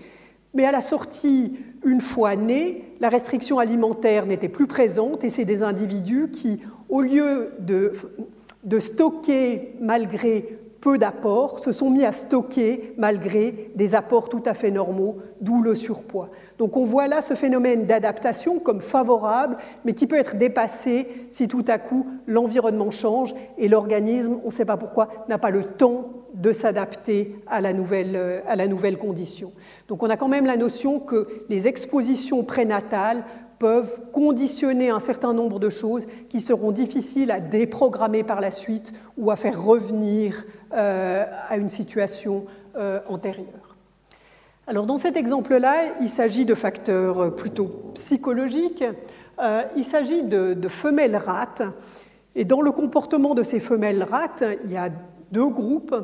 mais à la sortie une fois nés, la restriction alimentaire n'était plus présente et c'est des individus qui, au lieu de stocker malgré peu d'apports, se sont mis à stocker malgré des apports tout à fait normaux, d'où le surpoids. Donc on voit là ce phénomène d'adaptation comme favorable, mais qui peut être dépassé si tout à coup l'environnement change et l'organisme, on ne sait pas pourquoi, n'a pas le temps de s'adapter à, la nouvelle, euh, à la nouvelle condition. Donc on a quand même la notion que les expositions prénatales peuvent conditionner un certain nombre de choses qui seront difficiles à déprogrammer par la suite ou à faire revenir euh, à une situation euh, antérieure. Alors dans cet exemple-là, il s'agit de facteurs plutôt psychologiques. il s'agit de, de femelles rates. Et dans le comportement de ces femelles rates, il y a deux groupes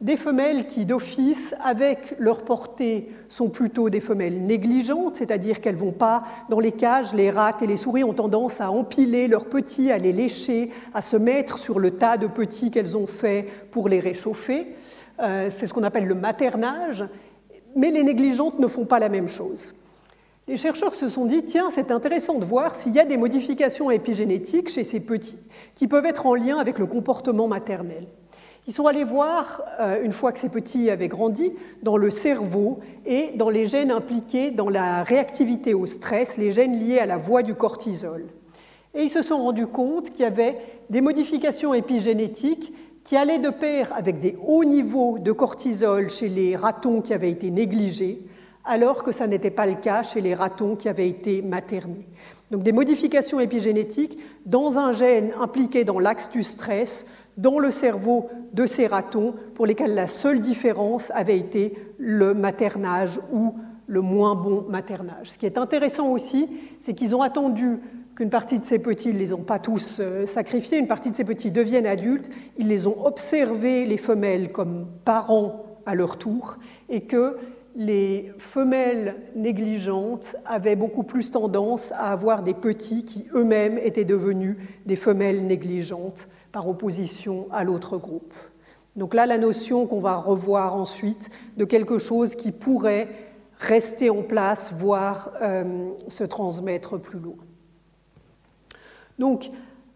des femelles qui, d'office, avec leur portée, sont plutôt des femelles négligentes, c'est-à-dire qu'elles vont pas dans les cages, les rats et les souris ont tendance à empiler leurs petits, à les lécher, à se mettre sur le tas de petits qu'elles ont fait pour les réchauffer. Euh, c'est ce qu'on appelle le maternage. Mais les négligentes ne font pas la même chose. Les chercheurs se sont dit, tiens, c'est intéressant de voir s'il y a des modifications épigénétiques chez ces petits qui peuvent être en lien avec le comportement maternel. Ils sont allés voir, euh, une fois que ces petits avaient grandi, dans le cerveau et dans les gènes impliqués dans la réactivité au stress, les gènes liés à la voie du cortisol. Et ils se sont rendus compte qu'il y avait des modifications épigénétiques qui allaient de pair avec des hauts niveaux de cortisol chez les ratons qui avaient été négligés, alors que ça n'était pas le cas chez les ratons qui avaient été maternés. Donc des modifications épigénétiques dans un gène impliqué dans l'axe du stress dans le cerveau de ces ratons pour lesquels la seule différence avait été le maternage ou le moins bon maternage. Ce qui est intéressant aussi, c'est qu'ils ont attendu qu'une partie de ces petits, ils ne les ont pas tous euh, sacrifiés, une partie de ces petits deviennent adultes, ils les ont observés, les femelles, comme parents à leur tour, et que les femelles négligentes avaient beaucoup plus tendance à avoir des petits qui eux-mêmes étaient devenus des femelles négligentes opposition à l'autre groupe. Donc là, la notion qu'on va revoir ensuite de quelque chose qui pourrait rester en place, voire euh, se transmettre plus loin. Donc,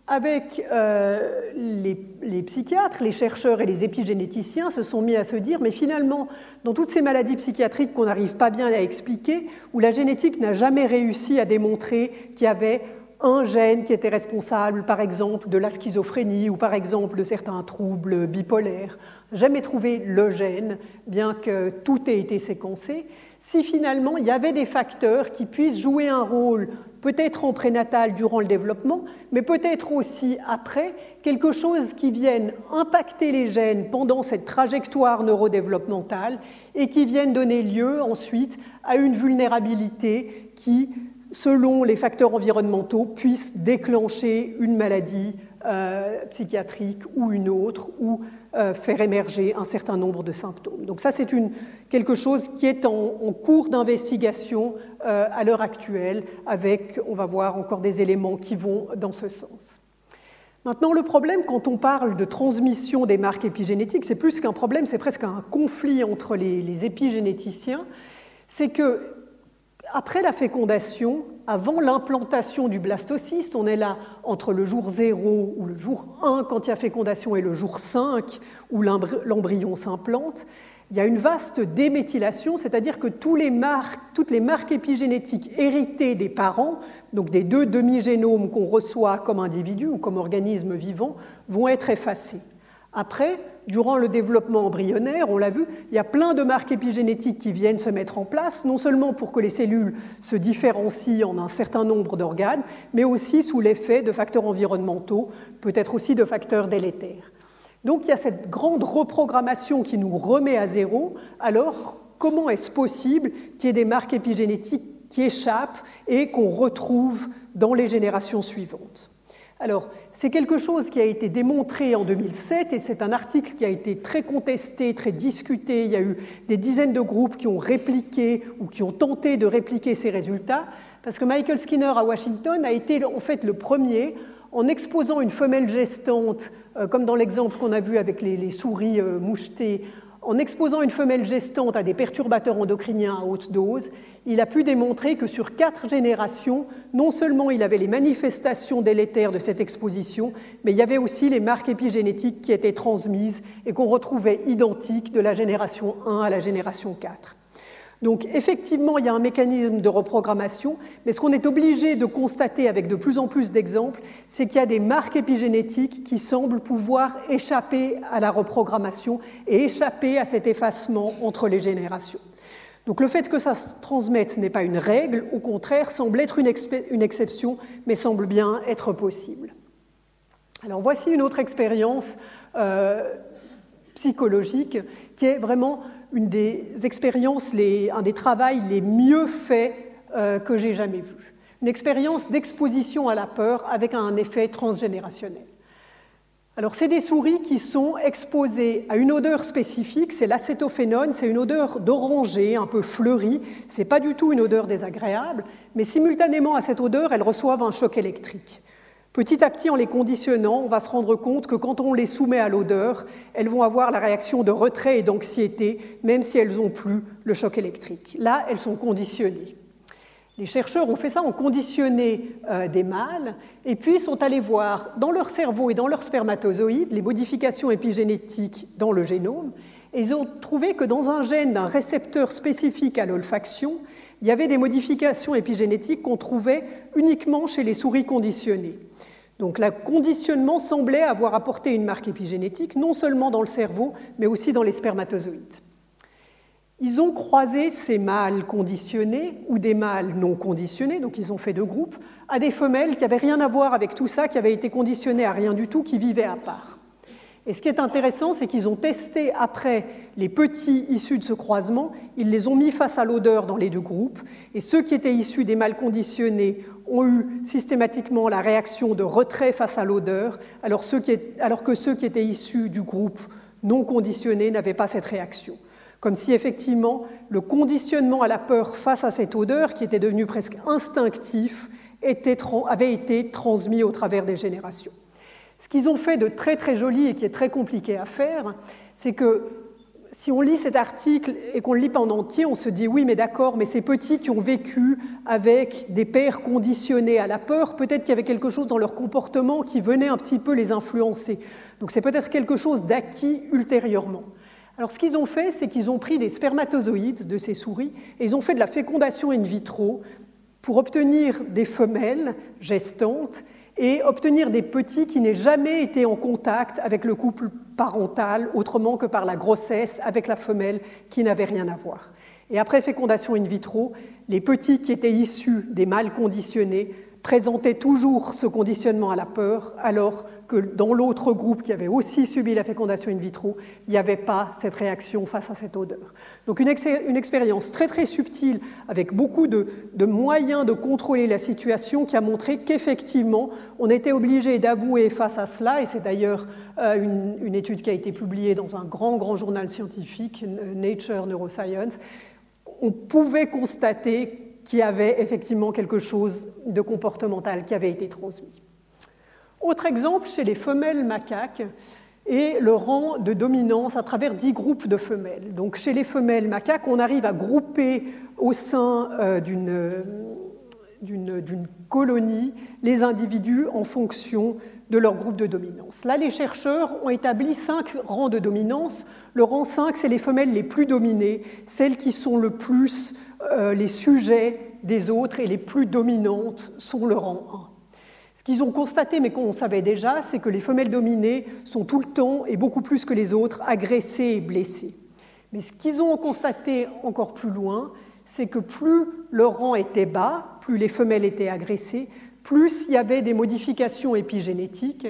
avec euh, les, les, psychiatres, les chercheurs et les épigénéticiens se sont mis à se dire, mais finalement, dans toutes ces maladies psychiatriques qu'on n'arrive pas bien à expliquer, où la génétique n'a jamais réussi à démontrer qu'il y avait un gène qui était responsable, par exemple, de la schizophrénie ou par exemple de certains troubles bipolaires. Jamais trouvé le gène, bien que tout ait été séquencé. Si finalement il y avait des facteurs qui puissent jouer un rôle, peut-être en prénatal durant le développement, mais peut-être aussi après, quelque chose qui vienne impacter les gènes pendant cette trajectoire neurodéveloppementale et qui vienne donner lieu ensuite à une vulnérabilité qui selon les facteurs environnementaux, puissent déclencher une maladie euh, psychiatrique ou une autre, ou euh, faire émerger un certain nombre de symptômes. Donc ça, c'est quelque chose qui est en, cours d'investigation euh, à l'heure actuelle, avec, on va voir, encore des éléments qui vont dans ce sens. Maintenant, le problème, quand on parle de transmission des marques épigénétiques, c'est plus qu'un problème, c'est presque un conflit entre les, les épigénéticiens. C'est que après la fécondation, avant l'implantation du blastocyste, on est là entre le jour 0 ou le jour 1 quand il y a fécondation et le jour 5 où l'embryon s'implante, il y a une vaste déméthylation, c'est-à-dire que toutes les marques épigénétiques héritées des parents, donc des deux demi-génomes qu'on reçoit comme individu ou comme organisme vivant, vont être effacées. Après, durant le développement embryonnaire, on l'a vu, il y a plein de marques épigénétiques qui viennent se mettre en place, non seulement pour que les cellules se différencient en un certain nombre d'organes, mais aussi sous l'effet de facteurs environnementaux, peut-être aussi de facteurs délétères. Donc il y a cette grande reprogrammation qui nous remet à zéro. Alors, comment est-ce possible qu'il y ait des marques épigénétiques qui échappent et qu'on retrouve dans les générations suivantes? Alors, c'est quelque chose qui a été démontré en 2007 et c'est un article qui a été très contesté, très discuté. Il y a eu des dizaines de groupes qui ont répliqué ou qui ont tenté de répliquer ces résultats parce que Michael Skinner à Washington a été en fait le premier en exposant une femelle gestante, euh, comme dans l'exemple qu'on a vu avec les, souris euh, mouchetées, en exposant une femelle gestante à des perturbateurs endocriniens à haute dose, il a pu démontrer que sur quatre générations, non seulement il avait les manifestations délétères de cette exposition, mais il y avait aussi les marques épigénétiques qui étaient transmises et qu'on retrouvait identiques de la génération 1 à la génération 4. Donc effectivement, il y a un mécanisme de reprogrammation, mais ce qu'on est obligé de constater avec de plus en plus d'exemples, c'est qu'il y a des marques épigénétiques qui semblent pouvoir échapper à la reprogrammation et échapper à cet effacement entre les générations. Donc le fait que ça se transmette n'est pas une règle, au contraire, semble être une, exception, mais semble bien être possible. Alors voici une autre expérience euh, psychologique qui est vraiment une des expériences, un des travaux les mieux faits euh, que j'ai jamais vus. Une expérience d'exposition à la peur avec un effet transgénérationnel. Alors, c'est des souris qui sont exposées à une odeur spécifique, c'est l'acétophénone, c'est une odeur d'oranger, un peu fleurie, c'est pas du tout une odeur désagréable, mais simultanément à cette odeur, elles reçoivent un choc électrique. Petit à petit, en les conditionnant, on va se rendre compte que quand on les soumet à l'odeur, elles vont avoir la réaction de retrait et d'anxiété, même si elles n'ont plus le choc électrique. Là, elles sont conditionnées. Les chercheurs ont fait ça, ont conditionné euh, des mâles, et puis sont allés voir dans leur cerveau et dans leurs spermatozoïdes les modifications épigénétiques dans le génome, et ils ont trouvé que dans un gène d'un récepteur spécifique à l'olfaction, il y avait des modifications épigénétiques qu'on trouvait uniquement chez les souris conditionnées. Donc le conditionnement semblait avoir apporté une marque épigénétique, non seulement dans le cerveau, mais aussi dans les spermatozoïdes. Ils ont croisé ces mâles conditionnés ou des mâles non conditionnés, donc ils ont fait deux groupes, à des femelles qui n'avaient rien à voir avec tout ça, qui avaient été conditionnées à rien du tout, qui vivaient à part. Et ce qui est intéressant, c'est qu'ils ont testé après les petits issus de ce croisement, ils les ont mis face à l'odeur dans les deux groupes, et ceux qui étaient issus des mâles conditionnés ont eu systématiquement la réaction de retrait face à l'odeur, alors, alors, que ceux qui étaient issus du groupe non conditionné n'avaient pas cette réaction. Comme si effectivement le conditionnement à la peur face à cette odeur, qui était devenu presque instinctif, avait été transmis au travers des générations. Ce qu'ils ont fait de très très joli et qui est très compliqué à faire, c'est que si on lit cet article et qu'on le lit en entier, on se dit oui, mais d'accord, mais ces petits qui ont vécu avec des pères conditionnés à la peur, peut-être qu'il y avait quelque chose dans leur comportement qui venait un petit peu les influencer. Donc c'est peut-être quelque chose d'acquis ultérieurement. Alors ce qu'ils ont fait, c'est qu'ils ont pris des spermatozoïdes de ces souris et ils ont fait de la fécondation in vitro pour obtenir des femelles gestantes et obtenir des petits qui n'aient jamais été en contact avec le couple parental autrement que par la grossesse avec la femelle qui n'avait rien à voir. Et après fécondation in vitro, les petits qui étaient issus des mâles conditionnés présentait toujours ce conditionnement à la peur, alors que dans l'autre groupe qui avait aussi subi la fécondation in vitro, il n'y avait pas cette réaction face à cette odeur. Donc une, expérience très très subtile, avec beaucoup de, moyens de contrôler la situation, qui a montré qu'effectivement, on était obligé d'avouer face à cela, et c'est d'ailleurs euh, une, une étude qui a été publiée dans un grand grand journal scientifique, Nature Neuroscience, on pouvait constater qui avait effectivement quelque chose de comportemental qui avait été transmis. Autre exemple, chez les femelles macaques, et le rang de dominance à travers dix groupes de femelles. Donc chez les femelles macaques, on arrive à grouper au sein euh, d'une colonie les individus en fonction de leur groupe de dominance. Là, les chercheurs ont établi cinq rangs de dominance. Le rang 5, c'est les femelles les plus dominées, celles qui sont le plus euh, les sujets des autres et les plus dominantes sont le rang 1. Ce qu'ils ont constaté, mais qu'on savait déjà, c'est que les femelles dominées sont tout le temps, et beaucoup plus que les autres, agressées et blessées. Mais ce qu'ils ont constaté encore plus loin, c'est que plus le rang était bas, plus les femelles étaient agressées, plus il y avait des modifications épigénétiques,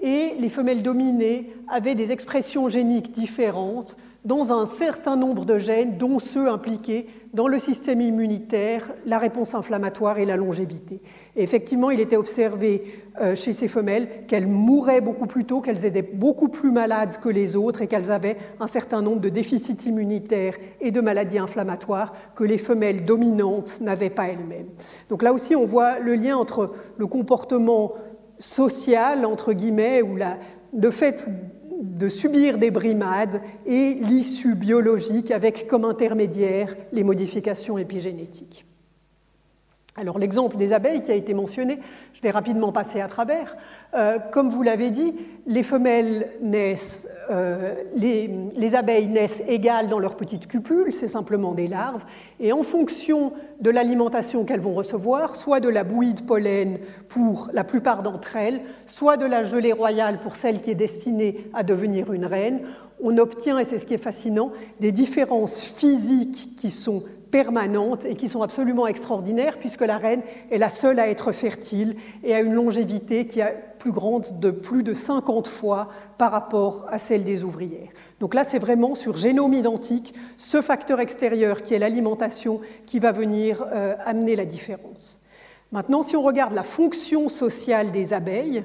et les femelles dominées avaient des expressions géniques différentes dans un certain nombre de gènes, dont ceux impliqués dans le système immunitaire, la réponse inflammatoire et la longévité. Et effectivement, il était observé euh, chez ces femelles qu'elles mouraient beaucoup plus tôt, qu'elles étaient beaucoup plus malades que les autres et qu'elles avaient un certain nombre de déficits immunitaires et de maladies inflammatoires que les femelles dominantes n'avaient pas elles-mêmes. Donc là aussi, on voit le lien entre le comportement social, entre guillemets, ou la, le fait de subir des brimades et l'issue biologique avec comme intermédiaire les modifications épigénétiques. Alors l'exemple des abeilles qui a été mentionné, je vais rapidement passer à travers. Euh, comme vous l'avez dit, les femelles naissent, euh, les, abeilles naissent égales dans leurs petites cupules, c'est simplement des larves, et en fonction de l'alimentation qu'elles vont recevoir, soit de la bouillie de pollen pour la plupart d'entre elles, soit de la gelée royale pour celle qui est destinée à devenir une reine, on obtient, et c'est ce qui est fascinant, des différences physiques qui sont permanentes et qui sont absolument extraordinaires puisque la reine est la seule à être fertile et a une longévité qui est plus grande de plus de 50 fois par rapport à celle des ouvrières. Donc là, c'est vraiment sur génome identique, ce facteur extérieur qui est l'alimentation qui va venir euh, amener la différence. Maintenant, si on regarde la fonction sociale des abeilles,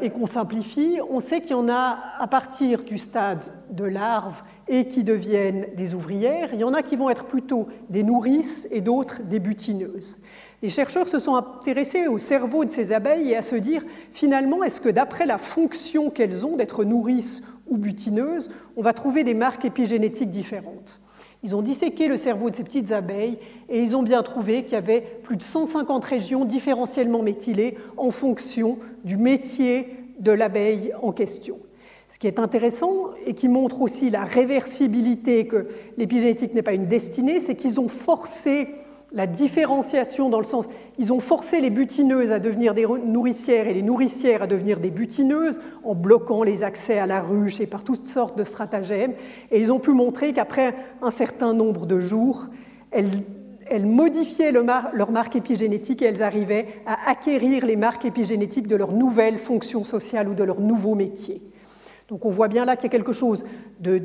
et qu'on simplifie, on sait qu'il y en a à partir du stade de larves et qui deviennent des ouvrières. Il y en a qui vont être plutôt des nourrices et d'autres des butineuses. Les chercheurs se sont intéressés au cerveau de ces abeilles et à se dire finalement, est-ce que d'après la fonction qu'elles ont d'être nourrices ou butineuses, on va trouver des marques épigénétiques différentes? Ils ont disséqué le cerveau de ces petites abeilles et ils ont bien trouvé qu'il y avait plus de 150 régions différentiellement méthylées en fonction du métier de l'abeille en question. Ce qui est intéressant et qui montre aussi la réversibilité que l'épigénétique n'est pas une destinée, c'est qu'ils ont forcé la différenciation dans le sens, ils ont forcé les butineuses à devenir des nourricières et les nourricières à devenir des butineuses en bloquant les accès à la ruche et par toutes sortes de stratagèmes. Et ils ont pu montrer qu'après un certain nombre de jours, elles, modifiaient leur marque épigénétique et elles arrivaient à acquérir les marques épigénétiques de leur nouvelle fonction sociale ou de leur nouveau métier. Donc on voit bien là qu'il y a quelque chose de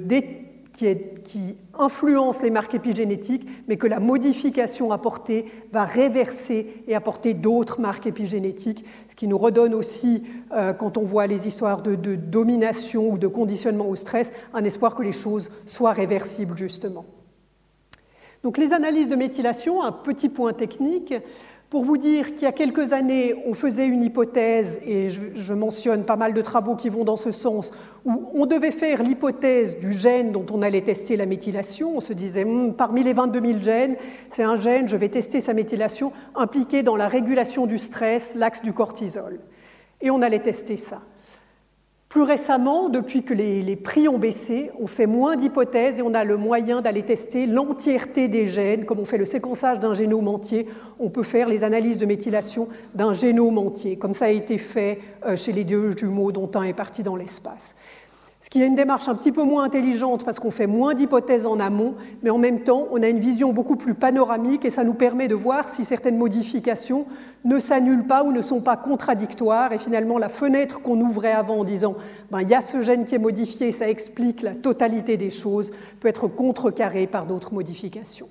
qui, influence les marques épigénétiques, mais que la modification apportée va réverser et apporter d'autres marques épigénétiques, ce qui nous redonne aussi, euh, quand on voit les histoires de, de domination ou de conditionnement au stress, un espoir que les choses soient réversibles, justement. Donc les analyses de méthylation, un petit point technique, pour vous dire qu'il y a quelques années, on faisait une hypothèse, et je, mentionne pas mal de travaux qui vont dans ce sens, où on devait faire l'hypothèse du gène dont on allait tester la méthylation. On se disait, hmm, parmi les 22 000 gènes, c'est un gène, je vais tester sa méthylation, impliqué dans la régulation du stress, l'axe du cortisol. Et on allait tester ça. Plus récemment, depuis que les, prix ont baissé, on fait moins d'hypothèses et on a le moyen d'aller tester l'entièreté des gènes. Comme on fait le séquençage d'un génome entier, on peut faire les analyses de méthylation d'un génome entier, comme ça a été fait euh, chez les deux jumeaux dont un est parti dans l'espace. Ce qui est une démarche un petit peu moins intelligente parce qu'on fait moins d'hypothèses en amont, mais en même temps, on a une vision beaucoup plus panoramique et ça nous permet de voir si certaines modifications ne s'annulent pas ou ne sont pas contradictoires. Et finalement, la fenêtre qu'on ouvrait avant en disant ben, il y a ce gène qui est modifié, ça explique la totalité des choses, peut être contrecarrée par d'autres modifications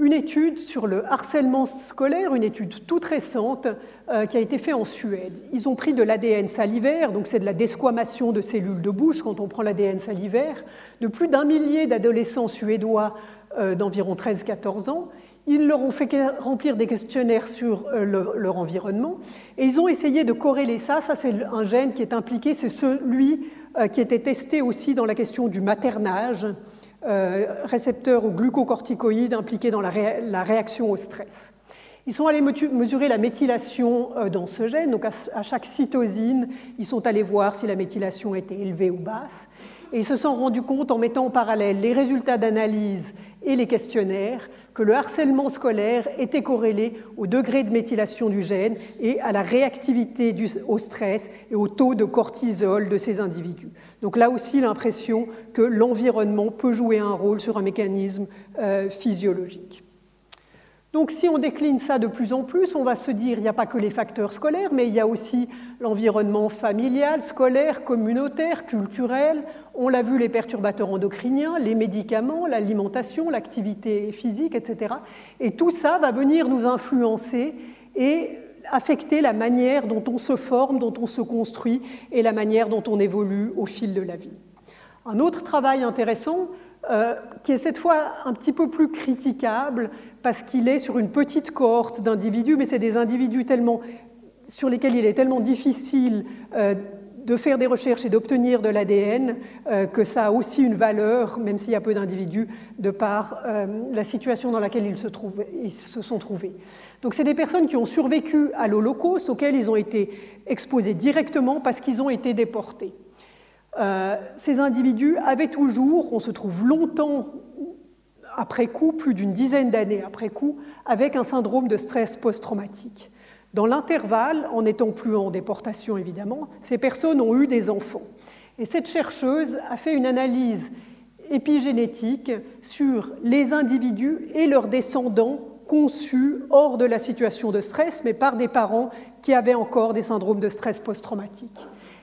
une étude sur le harcèlement scolaire, une étude toute récente euh, qui a été faite en Suède. Ils ont pris de l'ADN salivaire, donc c'est de la desquamation de cellules de bouche quand on prend l'ADN salivaire, de plus d'un millier d'adolescents suédois euh, d'environ 13-14 ans. Ils leur ont fait remplir des questionnaires sur euh, leur environnement et ils ont essayé de corréler ça. Ça, c'est un gène qui est impliqué, c'est celui qui était testé aussi dans la question du maternage récepteurs aux glucocorticoïdes impliqués dans la, réaction au stress. Ils sont allés mesurer la méthylation dans ce gène, donc à chaque cytosine, ils sont allés voir si la méthylation était élevée ou basse. Et ils se sont rendus compte, en mettant en parallèle les résultats d'analyse et les questionnaires, que le harcèlement scolaire était corrélé au degré de méthylation du gène et à la réactivité au stress et au taux de cortisol de ces individus. Donc là aussi l'impression que l'environnement peut jouer un rôle sur un mécanisme euh, physiologique. Donc si on décline ça de plus en plus, on va se dire il n'y a pas que les facteurs scolaires, mais il y a aussi l'environnement familial, scolaire, communautaire, culturel. On l'a vu, les perturbateurs endocriniens, les médicaments, l'alimentation, l'activité physique, etc. Et tout ça va venir nous influencer et affecter la manière dont on se forme, dont on se construit et la manière dont on évolue au fil de la vie. Un autre travail intéressant, euh, qui est cette fois un petit peu plus critiquable, parce qu'il est sur une petite cohorte d'individus, mais c'est des individus tellement, sur lesquels il est tellement difficile euh, de faire des recherches et d'obtenir de l'ADN euh, que ça a aussi une valeur, même s'il y a peu d'individus, de par la situation dans laquelle ils se, ils se sont trouvés. Donc c'est des personnes qui ont survécu à l'Holocauste, auxquelles ils ont été exposés directement parce qu'ils ont été déportés. Ces individus avaient toujours, on se trouve longtemps après coup, plus d'une dizaine d'années après coup, avec un syndrome de stress post-traumatique. Dans l'intervalle, en n'étant plus en déportation évidemment, ces personnes ont eu des enfants. Et cette chercheuse a fait une analyse épigénétique sur les individus et leurs descendants conçus hors de la situation de stress, mais par des parents qui avaient encore des syndromes de stress post-traumatique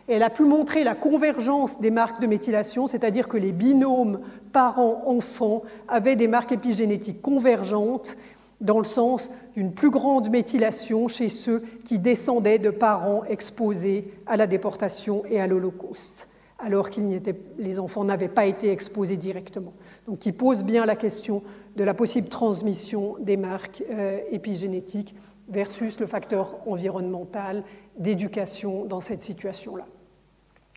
elle a pu montrer la convergence des marques de méthylation, c'est-à-dire que les binômes parents-enfants avaient des marques épigénétiques convergentes dans le sens d'une plus grande méthylation chez ceux qui descendaient de parents exposés à la déportation et à l'Holocauste, alors que les enfants n'avaient pas été exposés directement. Donc, qui pose bien la question de la possible transmission des marques euh, épigénétiques versus le facteur environnemental d'éducation dans cette situation-là.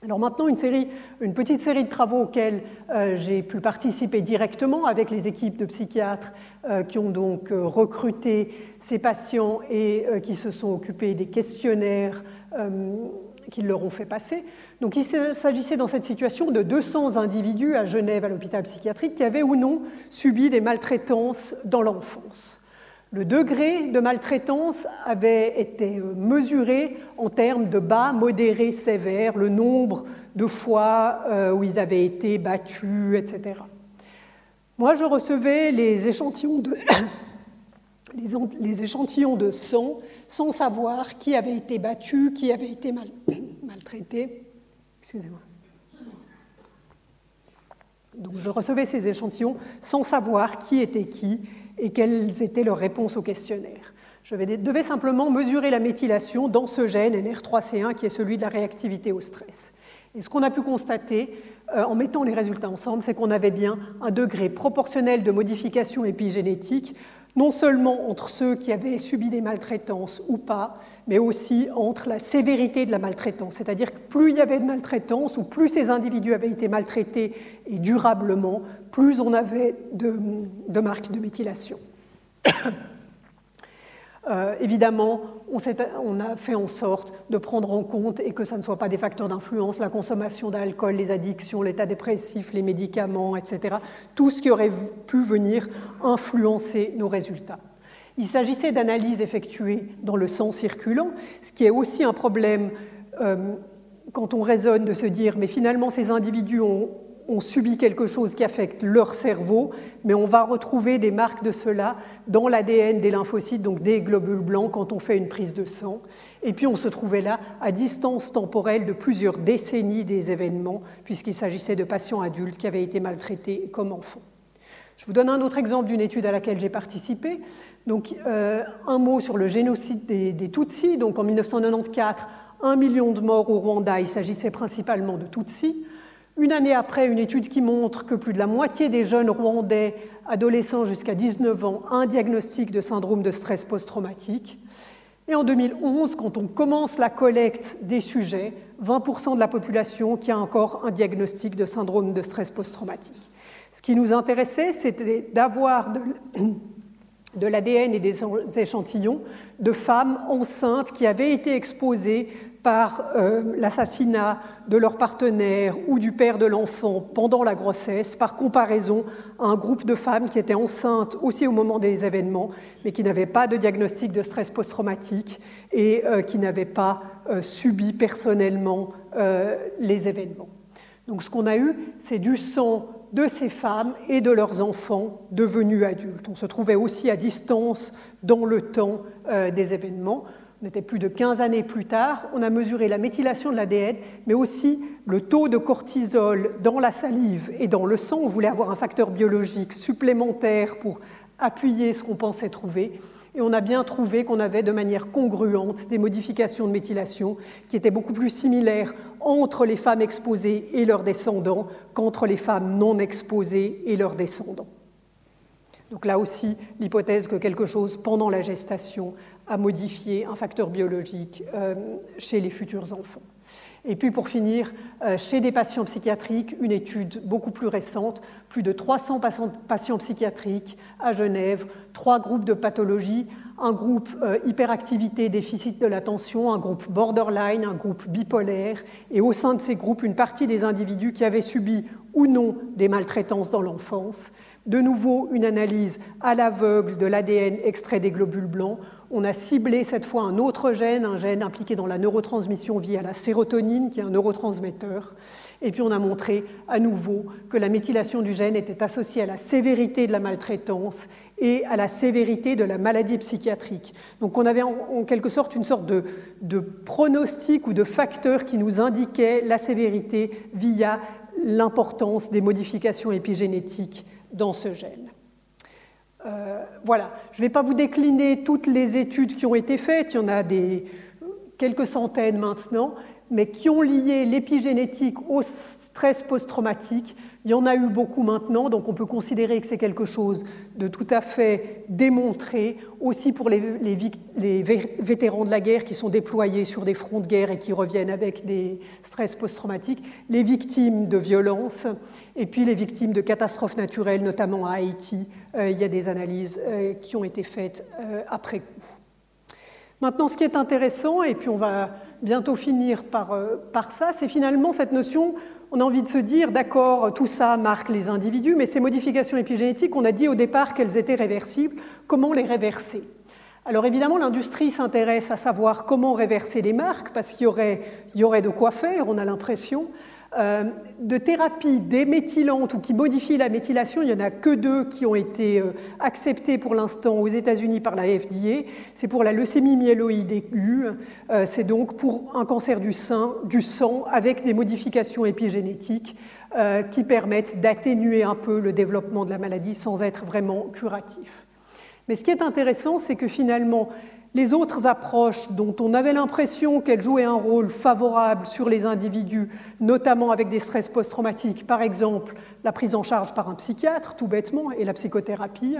Alors maintenant, une, série, une, petite série de travaux auxquels euh, j'ai pu participer directement avec les équipes de psychiatres euh, qui ont donc euh, recruté ces patients et qui se sont occupés des questionnaires qu'ils leur ont fait passer. Donc il s'agissait dans cette situation de 200 individus à Genève, à l'hôpital psychiatrique, qui avaient ou non subi des maltraitances dans l'enfance. Le degré de maltraitance avait été euh, mesuré en termes de bas, modéré, sévère, le nombre de fois euh, où ils avaient été battus, etc. Moi, je recevais les échantillons de, les échantillons de sang sans savoir qui avait été battu, qui avait été maltraité. Excusez-moi. Donc je recevais ces échantillons sans savoir qui était qui et quelles étaient leurs réponses au questionnaire. Je devais simplement mesurer la méthylation dans ce gène NR3C1 qui est celui de la réactivité au stress. Et ce qu'on a pu constater euh, en mettant les résultats ensemble, c'est qu'on avait bien un degré proportionnel de modification épigénétique, non seulement entre ceux qui avaient subi des maltraitances ou pas, mais aussi entre la sévérité de la maltraitance. C'est-à-dire que plus il y avait de maltraitance, ou plus ces individus avaient été maltraités et durablement, plus on avait de, marques de méthylation. Euh, évidemment, on, a fait en sorte de prendre en compte et que ça ne soit pas des facteurs d'influence, la consommation d'alcool, les addictions, l'état dépressif, les médicaments, etc. Tout ce qui aurait pu venir influencer nos résultats. Il s'agissait d'analyses effectuées dans le sang circulant, ce qui est aussi un problème euh, quand on raisonne de se dire mais finalement ces individus ont ont subi quelque chose qui affecte leur cerveau, mais on va retrouver des marques de cela dans l'ADN des lymphocytes, donc des globules blancs, quand on fait une prise de sang. Et puis on se trouvait là à distance temporelle de plusieurs décennies des événements, puisqu'il s'agissait de patients adultes qui avaient été maltraités comme enfants. Je vous donne un autre exemple d'une étude à laquelle j'ai participé. Donc, euh, un mot sur le génocide des, des Tutsis. Donc, en 1994, un million de morts au Rwanda. Il s'agissait principalement de Tutsis. Une année après, une étude qui montre que plus de la moitié des jeunes Rwandais, adolescents jusqu'à 19 ans, ont un diagnostic de syndrome de stress post-traumatique. Et en 2011, quand on commence la collecte des sujets, 20% de la population qui a encore un diagnostic de syndrome de stress post-traumatique. Ce qui nous intéressait, c'était d'avoir de l'ADN et des échantillons de femmes enceintes qui avaient été exposées par euh, l'assassinat de leur partenaire ou du père de l'enfant pendant la grossesse, par comparaison à un groupe de femmes qui étaient enceintes aussi au moment des événements, mais qui n'avaient pas de diagnostic de stress post-traumatique et euh, qui n'avaient pas euh, subi personnellement les événements. Donc ce qu'on a eu, c'est du sang de ces femmes et de leurs enfants devenus adultes. On se trouvait aussi à distance dans le temps des événements. On était plus de 15 années plus tard, on a mesuré la méthylation de l'ADN, mais aussi le taux de cortisol dans la salive et dans le sang. On voulait avoir un facteur biologique supplémentaire pour appuyer ce qu'on pensait trouver. Et on a bien trouvé qu'on avait de manière congruente des modifications de méthylation qui étaient beaucoup plus similaires entre les femmes exposées et leurs descendants qu'entre les femmes non exposées et leurs descendants. Donc là aussi, l'hypothèse que quelque chose pendant la gestation a modifié un facteur biologique euh, chez les futurs enfants. Et puis pour finir, euh, chez des patients psychiatriques, une étude beaucoup plus récente, plus de 300 patients psychiatriques à Genève, trois groupes de pathologies, un groupe euh, hyperactivité, déficit de l'attention, un groupe borderline, un groupe bipolaire, et au sein de ces groupes, une partie des individus qui avaient subi ou non des maltraitances dans l'enfance. De nouveau, une analyse à l'aveugle de l'ADN extrait des globules blancs on a ciblé cette fois un autre gène, un gène impliqué dans la neurotransmission via la sérotonine, qui est un neurotransmetteur. Et puis on a montré à nouveau que la méthylation du gène était associée à la sévérité de la maltraitance et à la sévérité de la maladie psychiatrique. Donc on avait en, quelque sorte une sorte de, pronostic ou de facteur qui nous indiquait la sévérité via l'importance des modifications épigénétiques dans ce gène. Euh, voilà, je ne vais pas vous décliner toutes les études qui ont été faites, il y en a des, quelques centaines maintenant, mais qui ont lié l'épigénétique au stress post-traumatique. Il y en a eu beaucoup maintenant, donc on peut considérer que c'est quelque chose de tout à fait démontré, aussi pour les, vétérans de la guerre qui sont déployés sur des fronts de guerre et qui reviennent avec des stress post-traumatiques, les victimes de violences, et puis les victimes de catastrophes naturelles, notamment à Haïti. Euh, il y a des analyses euh, qui ont été faites euh, après coup. Maintenant, ce qui est intéressant, et puis on va bientôt finir par, ça, c'est finalement cette notion on a envie de se dire, d'accord, tout ça marque les individus, mais ces modifications épigénétiques, on a dit au départ qu'elles étaient réversibles. Comment les réverser? Alors évidemment, l'industrie s'intéresse à savoir comment réverser les marques, parce qu'il y aurait de quoi faire, on a l'impression. Euh, de thérapies déméthylantes ou qui modifient la méthylation, il n'y en a que deux qui ont été euh, acceptées pour l'instant aux États-Unis par la FDA. C'est pour la leucémie myéloïde aiguë, euh, c'est donc pour un cancer du, sein, du sang avec des modifications épigénétiques qui permettent d'atténuer un peu le développement de la maladie sans être vraiment curatif. Mais ce qui est intéressant, c'est que finalement, les autres approches dont on avait l'impression qu'elles jouaient un rôle favorable sur les individus, notamment avec des stress post-traumatiques, par exemple la prise en charge par un psychiatre, tout bêtement, et la psychothérapie,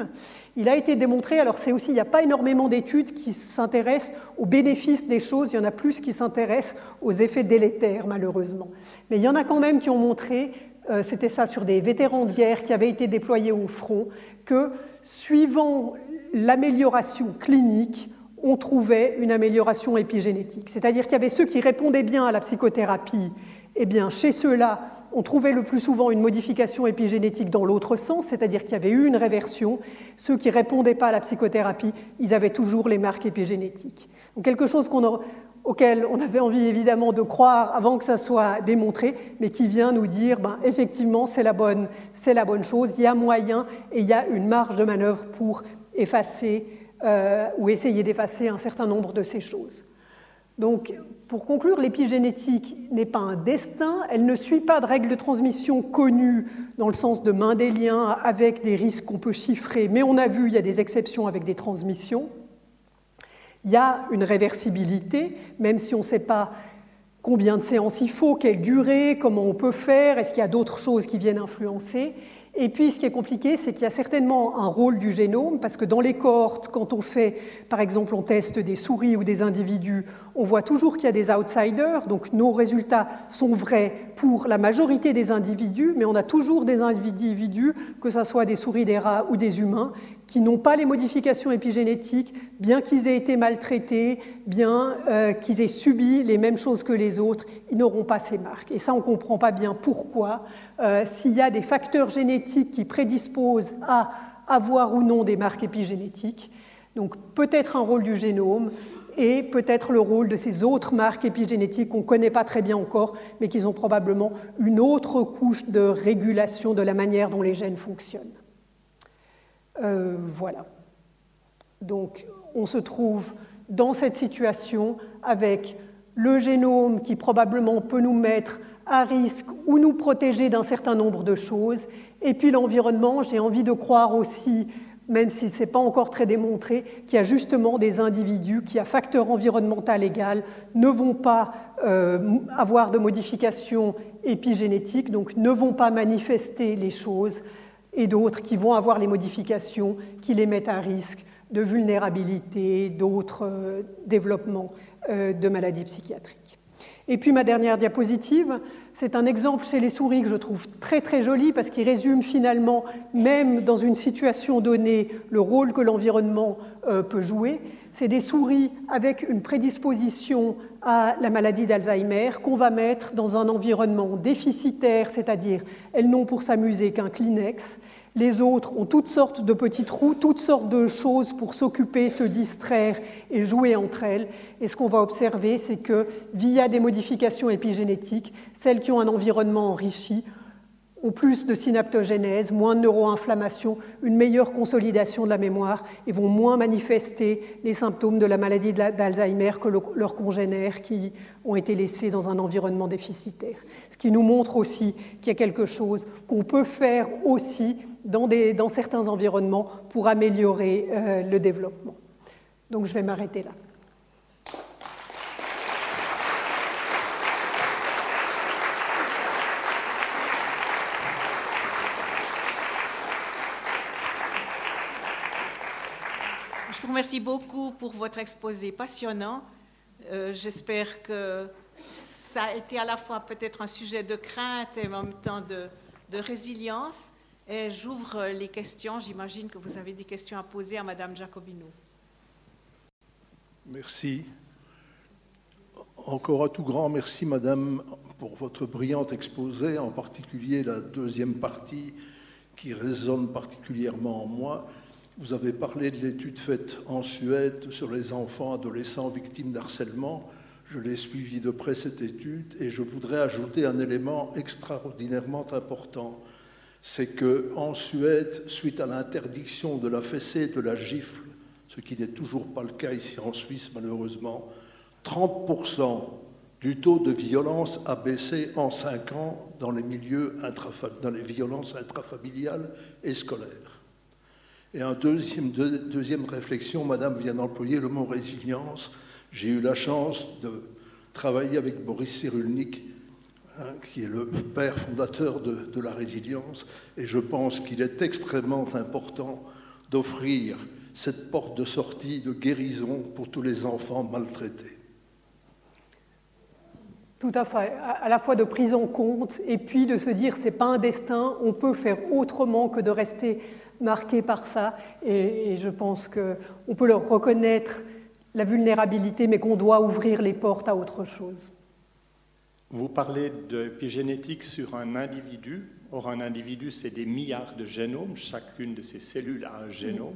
il a été démontré, alors c'est aussi, il n'y a pas énormément d'études qui s'intéressent aux bénéfices des choses, il y en a plus qui s'intéressent aux effets délétères, malheureusement. Mais il y en a quand même qui ont montré, euh, c'était ça sur des vétérans de guerre qui avaient été déployés au front, que suivant l'amélioration clinique, on trouvait une amélioration épigénétique. C'est-à-dire qu'il y avait ceux qui répondaient bien à la psychothérapie, eh bien chez ceux-là, on trouvait le plus souvent une modification épigénétique dans l'autre sens, c'est-à-dire qu'il y avait eu une réversion. Ceux qui répondaient pas à la psychothérapie, ils avaient toujours les marques épigénétiques. Donc quelque chose auquel on avait envie évidemment de croire avant que ça soit démontré, mais qui vient nous dire, ben, effectivement, c'est la, bonne, c'est la bonne chose, il y a moyen et il y a une marge de manœuvre pour effacer euh, ou essayer d'effacer un certain nombre de ces choses. Donc, pour conclure, l'épigénétique n'est pas un destin, elle ne suit pas de règles de transmission connues dans le sens de main des liens avec des risques qu'on peut chiffrer, mais on a vu, il y a des exceptions avec des transmissions. Il y a une réversibilité, même si on ne sait pas combien de séances il faut, quelle durée, comment on peut faire, est-ce qu'il y a d'autres choses qui viennent influencer. Et puis, ce qui est compliqué, c'est qu'il y a certainement un rôle du génome, parce que dans les cohortes, quand on fait, par exemple, on teste des souris ou des individus, on voit toujours qu'il y a des outsiders, donc nos résultats sont vrais pour la majorité des individus, mais on a toujours des individus, que ce soit des souris, des rats ou des humains, qui n'ont pas les modifications épigénétiques, bien qu'ils aient été maltraités, bien euh, qu'ils aient subi les mêmes choses que les autres, ils n'auront pas ces marques. Et ça, on ne comprend pas bien pourquoi. Euh, s'il y a des facteurs génétiques qui prédisposent à avoir ou non des marques épigénétiques. Donc peut-être un rôle du génome et peut-être le rôle de ces autres marques épigénétiques qu'on ne connaît pas très bien encore, mais qui ont probablement une autre couche de régulation de la manière dont les gènes fonctionnent. Euh, voilà. Donc on se trouve dans cette situation avec le génome qui probablement peut nous mettre à risque ou nous protéger d'un certain nombre de choses. Et puis l'environnement, j'ai envie de croire aussi, même si ce n'est pas encore très démontré, qu'il y a justement des individus qui, à facteur environnemental égal, ne vont pas euh, avoir de modifications épigénétiques, donc ne vont pas manifester les choses, et d'autres qui vont avoir les modifications qui les mettent à risque de vulnérabilité, d'autres euh, développements euh, de maladies psychiatriques. Et puis ma dernière diapositive, c'est un exemple chez les souris que je trouve très très joli parce qu'il résume finalement, même dans une situation donnée, le rôle que l'environnement euh, peut jouer. C'est des souris avec une prédisposition à la maladie d'Alzheimer qu'on va mettre dans un environnement déficitaire, c'est-à-dire elles n'ont pour s'amuser qu'un Kleenex. Les autres ont toutes sortes de petits trous, toutes sortes de choses pour s'occuper, se distraire et jouer entre elles. Et ce qu'on va observer, c'est que via des modifications épigénétiques, celles qui ont un environnement enrichi ont plus de synaptogénèse, moins de neuroinflammation, une meilleure consolidation de la mémoire et vont moins manifester les symptômes de la maladie d'Alzheimer que leurs congénères qui ont été laissés dans un environnement déficitaire. Ce qui nous montre aussi qu'il y a quelque chose qu'on peut faire aussi dans, certains environnements pour améliorer euh, le développement. Donc je vais m'arrêter là. Merci beaucoup pour votre exposé passionnant. Euh, j'espère que ça a été à la fois peut-être un sujet de crainte et en même temps de, résilience. J'ouvre les questions. J'imagine que vous avez des questions à poser à Madame Jacobino. Merci. Encore un tout grand merci, Madame, pour votre brillante exposé, en particulier la deuxième partie qui résonne particulièrement en moi. Vous avez parlé de l'étude faite en Suède sur les enfants adolescents victimes d'harcèlement. Je l'ai suivi de près cette étude et je voudrais ajouter un élément extraordinairement important. C'est que en Suède, suite à l'interdiction de la fessée et de la gifle, ce qui n'est toujours pas le cas ici en Suisse malheureusement, 30% du taux de violence a baissé en 5 ans dans les milieux dans les violences intrafamiliales et scolaires. Et en deuxième, deuxième réflexion, Madame vient d'employer le mot résilience. J'ai eu la chance de travailler avec Boris Cyrulnik, qui est le père fondateur de, la résilience, et je pense qu'il est extrêmement important d'offrir cette porte de sortie, de guérison pour tous les enfants maltraités. Tout à fait, à la fois de prise en compte et puis de se dire c'est pas un destin, on peut faire autrement que de rester marqués par ça. Et, je pense qu'on peut leur reconnaître la vulnérabilité, mais qu'on doit ouvrir les portes à autre chose. Vous parlez d'épigénétique sur un individu. Or, un individu, c'est des milliards de génomes. Chacune de ces cellules a un génome.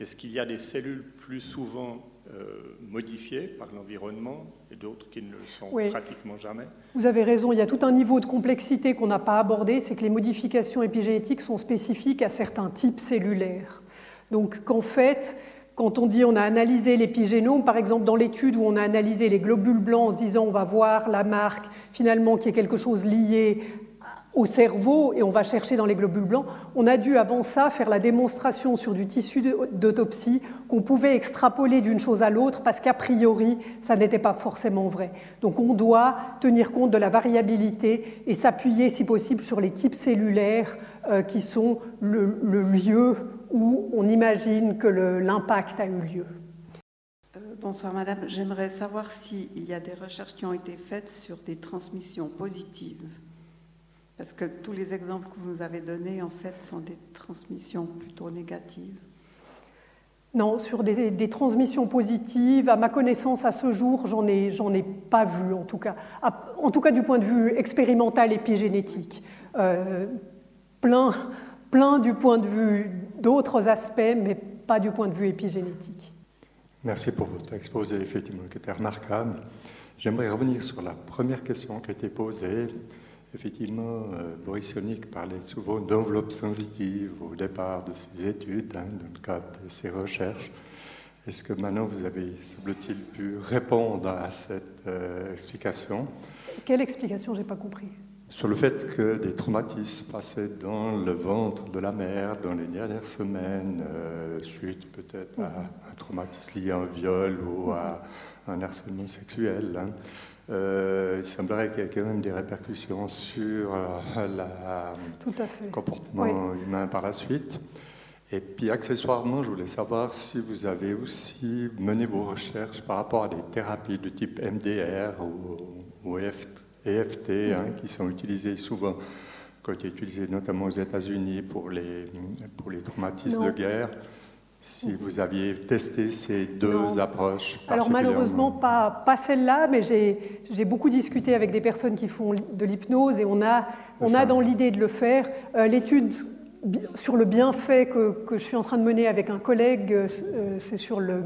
Est-ce qu'il y a des cellules plus souvent euh, modifiées par l'environnement et d'autres qui ne le sont pratiquement jamais? Vous avez raison, il y a tout un niveau de complexité qu'on n'a pas abordé, c'est que les modifications épigénétiques sont spécifiques à certains types cellulaires. Donc qu'en fait, quand on dit on a analysé l'épigénome, par exemple dans l'étude où on a analysé les globules blancs en se disant on va voir la marque finalement qui est quelque chose lié au cerveau et on va chercher dans les globules blancs, on a dû avant ça faire la démonstration sur du tissu d'autopsie qu'on pouvait extrapoler d'une chose à l'autre parce qu'a priori, ça n'était pas forcément vrai. Donc on doit tenir compte de la variabilité et s'appuyer si possible sur les types cellulaires euh, qui sont le, le, lieu où on imagine que l'impact a eu lieu. Euh, bonsoir Madame, j'aimerais savoir s'il y a des recherches qui ont été faites sur des transmissions positives parce que tous les exemples que vous nous avez donnés, en fait, sont des transmissions plutôt négatives. Non, sur des, transmissions positives, à ma connaissance, à ce jour, j'en ai, j'en ai pas vu, en tout cas. en tout cas, du point de vue expérimental épigénétique. Euh, plein, plein du point de vue d'autres aspects, mais pas du point de vue épigénétique. Merci pour votre exposé, effectivement, qui était remarquable. J'aimerais revenir sur la première question qui a été posée Effectivement, euh, Boris Yonik parlait souvent d'enveloppe sensitive au départ de ses études, hein, dans le cadre de ses recherches. Est-ce que maintenant vous avez, semble-t-il, pu répondre à cette euh, explication? Quelle explication? J'ai pas compris. Sur le fait que des traumatismes passaient dans le ventre de la mère dans les dernières semaines, euh, suite peut-être à un traumatisme lié à un viol ou à un harcèlement sexuel. Hein. Euh, il semblerait qu'il y ait quand même des répercussions sur euh, le comportement humain par la suite. Et puis accessoirement, je voulais savoir si vous avez aussi mené vos recherches par rapport à des thérapies de type MDR ou, EFT, hein, qui sont utilisées souvent, qui ont été utilisées notamment aux États-Unis pour les, pour les traumatismes de guerre. Si vous aviez testé ces deux approches Alors malheureusement, pas, pas celle-là, mais j'ai beaucoup discuté avec des personnes qui font de l'hypnose et on a, on a dans l'idée de le faire. Euh, l'étude sur le bienfait que, que, je suis en train de mener avec un collègue, euh, c'est sur le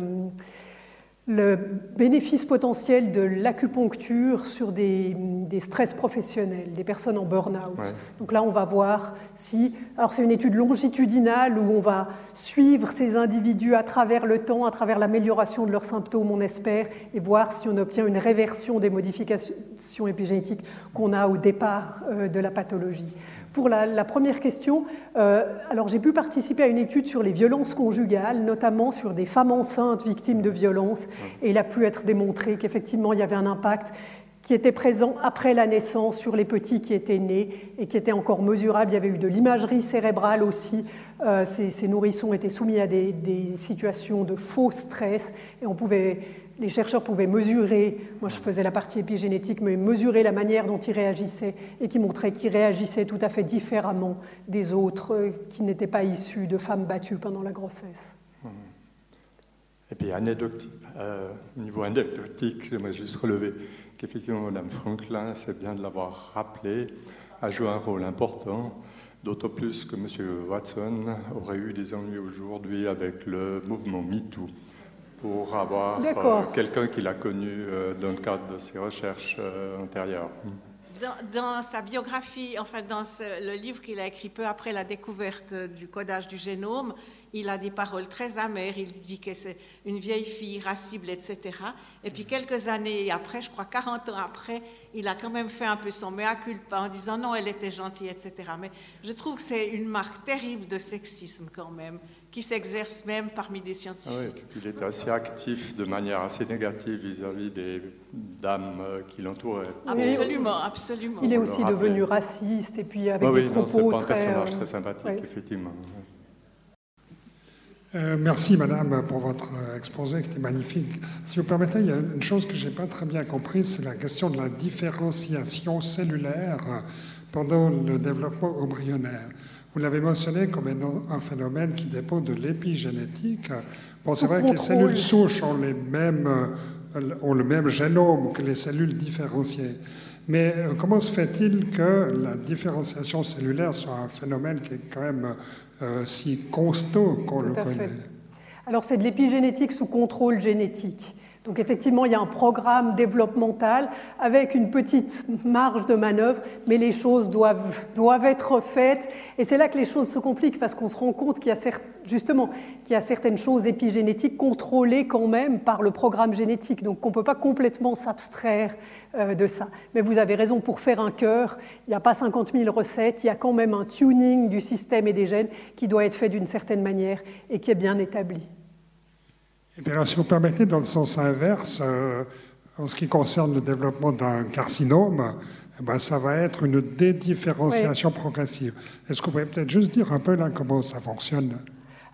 le bénéfice potentiel de l'acupuncture sur des, stress professionnels, des personnes en burn-out. Donc là, on va voir si... Alors c'est une étude longitudinale où on va suivre ces individus à travers le temps, à travers l'amélioration de leurs symptômes, on espère, et voir si on obtient une réversion des modifications épigénétiques qu'on a au départ euh, de la pathologie. Pour la, première question, euh, alors j'ai pu participer à une étude sur les violences conjugales, notamment sur des femmes enceintes victimes de violences, et il a pu être démontré qu'effectivement il y avait un impact qui était présent après la naissance sur les petits qui étaient nés et qui était encore mesurable. Il y avait eu de l'imagerie cérébrale aussi. Euh, ces, nourrissons étaient soumis à des, des situations de faux stress et on pouvait les chercheurs pouvaient mesurer, moi je faisais la partie épigénétique, mais mesurer la manière dont ils réagissaient et qui montrait qu'ils réagissaient tout à fait différemment des autres euh, qui n'étaient pas issus de femmes battues pendant la grossesse. Et puis, euh, au niveau anecdotique, j'aimerais juste relever qu'effectivement, Mme Franklin, c'est bien de l'avoir rappelé, a joué un rôle important, d'autant plus que M. Watson aurait eu des ennuis aujourd'hui avec le mouvement MeToo pour avoir euh, quelqu'un qui l'a connu euh, dans le cadre de ses recherches euh, antérieures. Dans, sa biographie, enfin dans le livre qu'il a écrit peu après la découverte du codage du génome, il a des paroles très amères. Il dit que c'est une vieille fille irascible, etc. Et puis quelques années après, je crois 40 ans après, il a quand même fait un peu son mea culpa en disant non, elle était gentille, etc. Mais je trouve que c'est une marque terrible de sexisme quand même qui s'exerce même parmi des scientifiques. Oui, il était assez actif de manière assez négative vis-à-vis des dames euh, qui l'entouraient. Absolument, absolument. Il est aussi devenu raciste et puis avec des propos non, très... un personnage euh, très sympathique, effectivement. Euh, merci Madame pour votre exposé qui était magnifique. Si vous permettez, il y a une chose que je n'ai pas très bien comprise, c'est la question de la différenciation cellulaire pendant le développement embryonnaire. Vous l'avez mentionné comme un phénomène qui dépend de l'épigénétique. Bon, c'est vrai que les cellules souches ont, les mêmes, euh, ont le même génome que les cellules différenciées. Mais euh, comment se fait-il que la différenciation cellulaire soit un phénomène qui est quand même euh, si constant qu'on le connaît? Alors c'est de l'épigénétique sous contrôle génétique. Donc effectivement, il y a un programme développemental avec une petite marge de manœuvre, mais les choses doivent, être faites. Et c'est là que les choses se compliquent parce qu'on se rend compte qu'il y a justement qu'il y certaines choses épigénétiques contrôlées quand même par le programme génétique. Donc on ne peut pas complètement s'abstraire euh, de ça. Mais vous avez raison, pour faire un cœur, il n'y a pas 50 000 recettes, il y a quand même un tuning du système et des gènes qui doit être fait d'une certaine manière et qui est bien établi. Et bien alors, si vous permettez, dans le sens inverse, euh, en ce qui concerne le développement d'un carcinome, eh ben, ça va être une dédifférenciation progressive. Est-ce que vous pouvez peut-être juste dire un peu là comment ça fonctionne?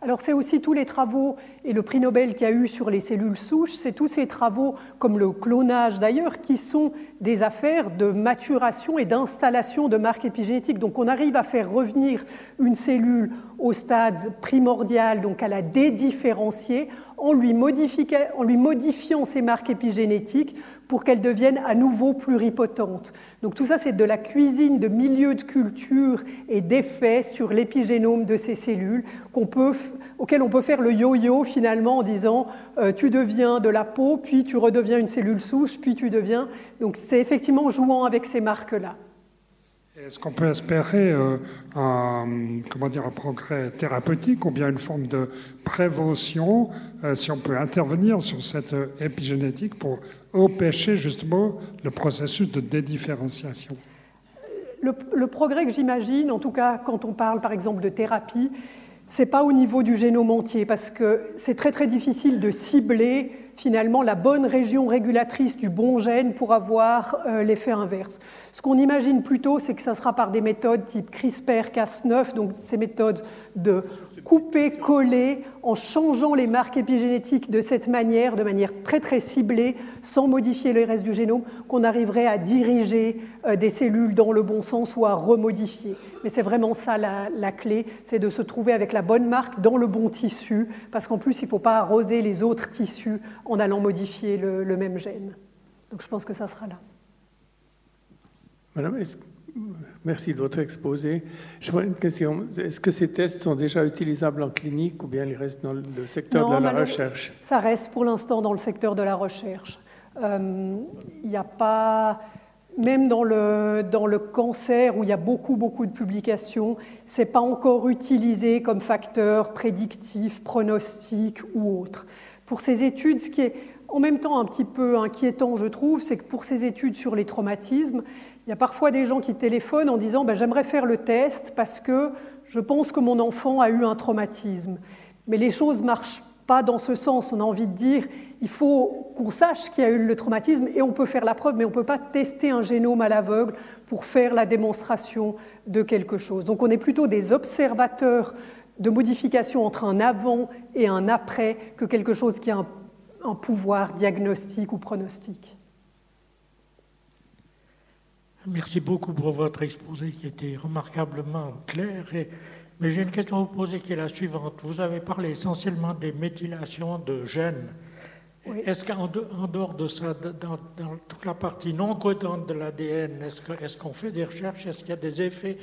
Alors c'est aussi tous les travaux et le prix Nobel qu'il y a eu sur les cellules souches, c'est tous ces travaux, comme le clonage d'ailleurs, qui sont des affaires de maturation et d'installation de marques épigénétiques. Donc on arrive à faire revenir une cellule au stade primordial, donc à la dédifférencier, en lui, lui modifiant ses marques épigénétiques pour qu'elles deviennent à nouveau pluripotentes. Donc tout ça, c'est de la cuisine de milieux de culture et d'effets sur l'épigénome de ces cellules qu'on peut, auquel on peut faire le yo-yo finalement en disant euh, tu deviens de la peau, puis tu redeviens une cellule souche, puis tu deviens. Donc c'est effectivement jouant avec ces marques-là. Est-ce qu'on peut espérer euh, un, comment dire, un progrès thérapeutique ou bien une forme de prévention euh, si on peut intervenir sur cette épigénétique pour empêcher justement le processus de dédifférenciation? Le, le progrès que j'imagine, en tout cas quand on parle par exemple de thérapie, c'est pas au niveau du génome entier parce que c'est très très difficile de cibler finalement la bonne région régulatrice du bon gène pour avoir euh, l'effet inverse. Ce qu'on imagine plutôt, c'est que ça sera par des méthodes type CRISPR-Cas9, donc ces méthodes de couper, coller, en changeant les marques épigénétiques de cette manière, de manière très très ciblée, sans modifier le reste du génome, qu'on arriverait à diriger euh, des cellules dans le bon sens ou à remodifier. Mais c'est vraiment ça la, clé, c'est de se trouver avec la bonne marque dans le bon tissu, parce qu'en plus, il ne faut pas arroser les autres tissus en allant modifier le, même gène. Donc je pense que ça sera là. Madame, Merci de votre exposé. Je vois une question. Est-ce que ces tests sont déjà utilisables en clinique ou bien ils restent dans le secteur de la recherche? Ça reste pour l'instant dans le secteur de la recherche. Euh, il n'y a pas, même dans le, dans le cancer où il y a beaucoup, beaucoup de publications, ce n'est pas encore utilisé comme facteur prédictif, pronostic ou autre. Pour ces études, ce qui est en même temps un petit peu inquiétant, je trouve, c'est que pour ces études sur les traumatismes, il y a parfois des gens qui téléphonent en disant ben, J'aimerais faire le test parce que je pense que mon enfant a eu un traumatisme. Mais les choses marchent pas dans ce sens. On a envie de dire il faut qu'on sache qu'il y a eu le traumatisme et on peut faire la preuve, mais on ne peut pas tester un génome à l'aveugle pour faire la démonstration de quelque chose. Donc on est plutôt des observateurs de modification entre un avant et un après que quelque chose qui a un, un pouvoir diagnostique ou pronostique. Merci beaucoup pour votre exposé qui était remarquablement clair. mais j'ai une question à vous poser qui est la suivante. Vous avez parlé essentiellement des méthylations de gènes. Est-ce qu'en dehors de ça, dans, toute la partie non codante de l'ADN, est-ce qu'on fait des recherches? Est-ce qu'il y a des effets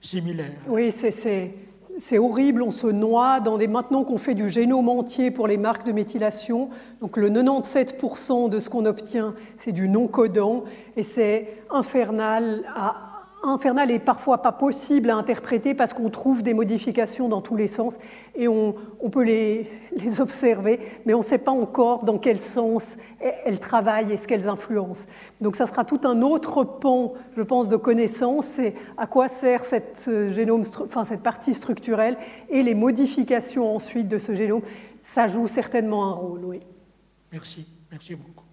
similaires? Oui, c'est c'est horrible, on se noie dans des. Maintenant qu'on fait du génome entier pour les marques de méthylation, donc le 97% de ce qu'on obtient, c'est du non codant, et c'est infernal à infernal et parfois pas possible à interpréter parce qu'on trouve des modifications dans tous les sens et on, peut les, les, observer, mais on ne sait pas encore dans quel sens elles travaillent et ce qu'elles influencent. Donc ça sera tout un autre pan, je pense, de connaissances c'est à quoi sert cette, génome, enfin, cette partie structurelle et les modifications ensuite de ce génome. Ça joue certainement un rôle, oui. Merci, merci beaucoup.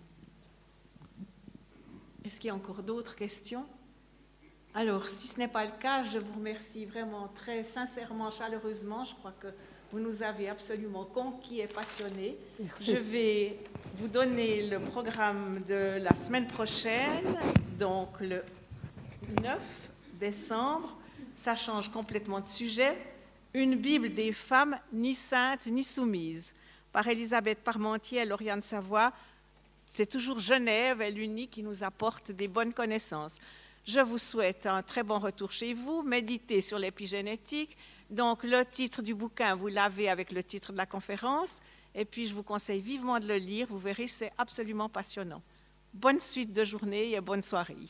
Est-ce qu'il y a encore d'autres questions? Alors, si ce n'est pas le cas, je vous remercie vraiment très sincèrement, chaleureusement. Je crois que vous nous avez absolument conquis et passionnés. Je vais vous donner le programme de la semaine prochaine, donc le 9 décembre. Ça change complètement de sujet. Une Bible des femmes ni saintes ni soumises par Elisabeth Parmentier et Lauriane Savoie. C'est toujours Genève, elle unique, qui nous apporte des bonnes connaissances. Je vous souhaite un très bon retour chez vous. Méditez sur l'épigénétique. Donc, le titre du bouquin, vous l'avez avec le titre de la conférence. Et puis, je vous conseille vivement de le lire. Vous verrez, c'est absolument passionnant. Bonne suite de journée et bonne soirée.